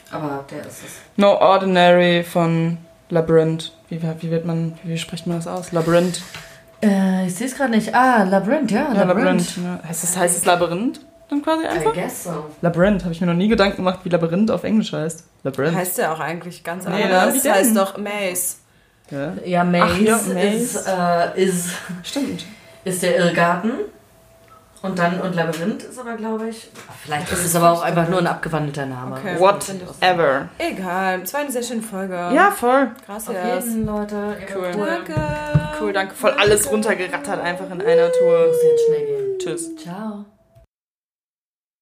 aber der ist es. No Ordinary von Labyrinth. Wie, wie wird man, wie spricht man das aus? Labyrinth. Äh, ich sehe es gerade nicht. Ah, Labyrinth, ja, Ja, Labyrinth. Ja. Heißt das heißt es Labyrinth dann quasi I einfach? guess so. Labyrinth. Habe ich mir noch nie Gedanken gemacht, wie Labyrinth auf Englisch heißt. Labyrinth. Heißt der auch eigentlich ganz Nee, anders. wie das denn? heißt doch Maze. Ja. Ja, Maze, Ach ja, Ist, äh, ist, Stimmt. ist der Irrgarten. Und dann, und Labyrinth ist aber, glaube ich, vielleicht ist es aber auch einfach nur ein abgewandelter Name. Okay. Whatever. Egal, es war eine sehr schöne Folge. Ja, voll. Krass, Auf ja. jeden, Leute. Cool. Danke. Cool, danke. Voll alles runtergerattert einfach in einer Tour. Muss jetzt schnell gehen. Tschüss. Ciao.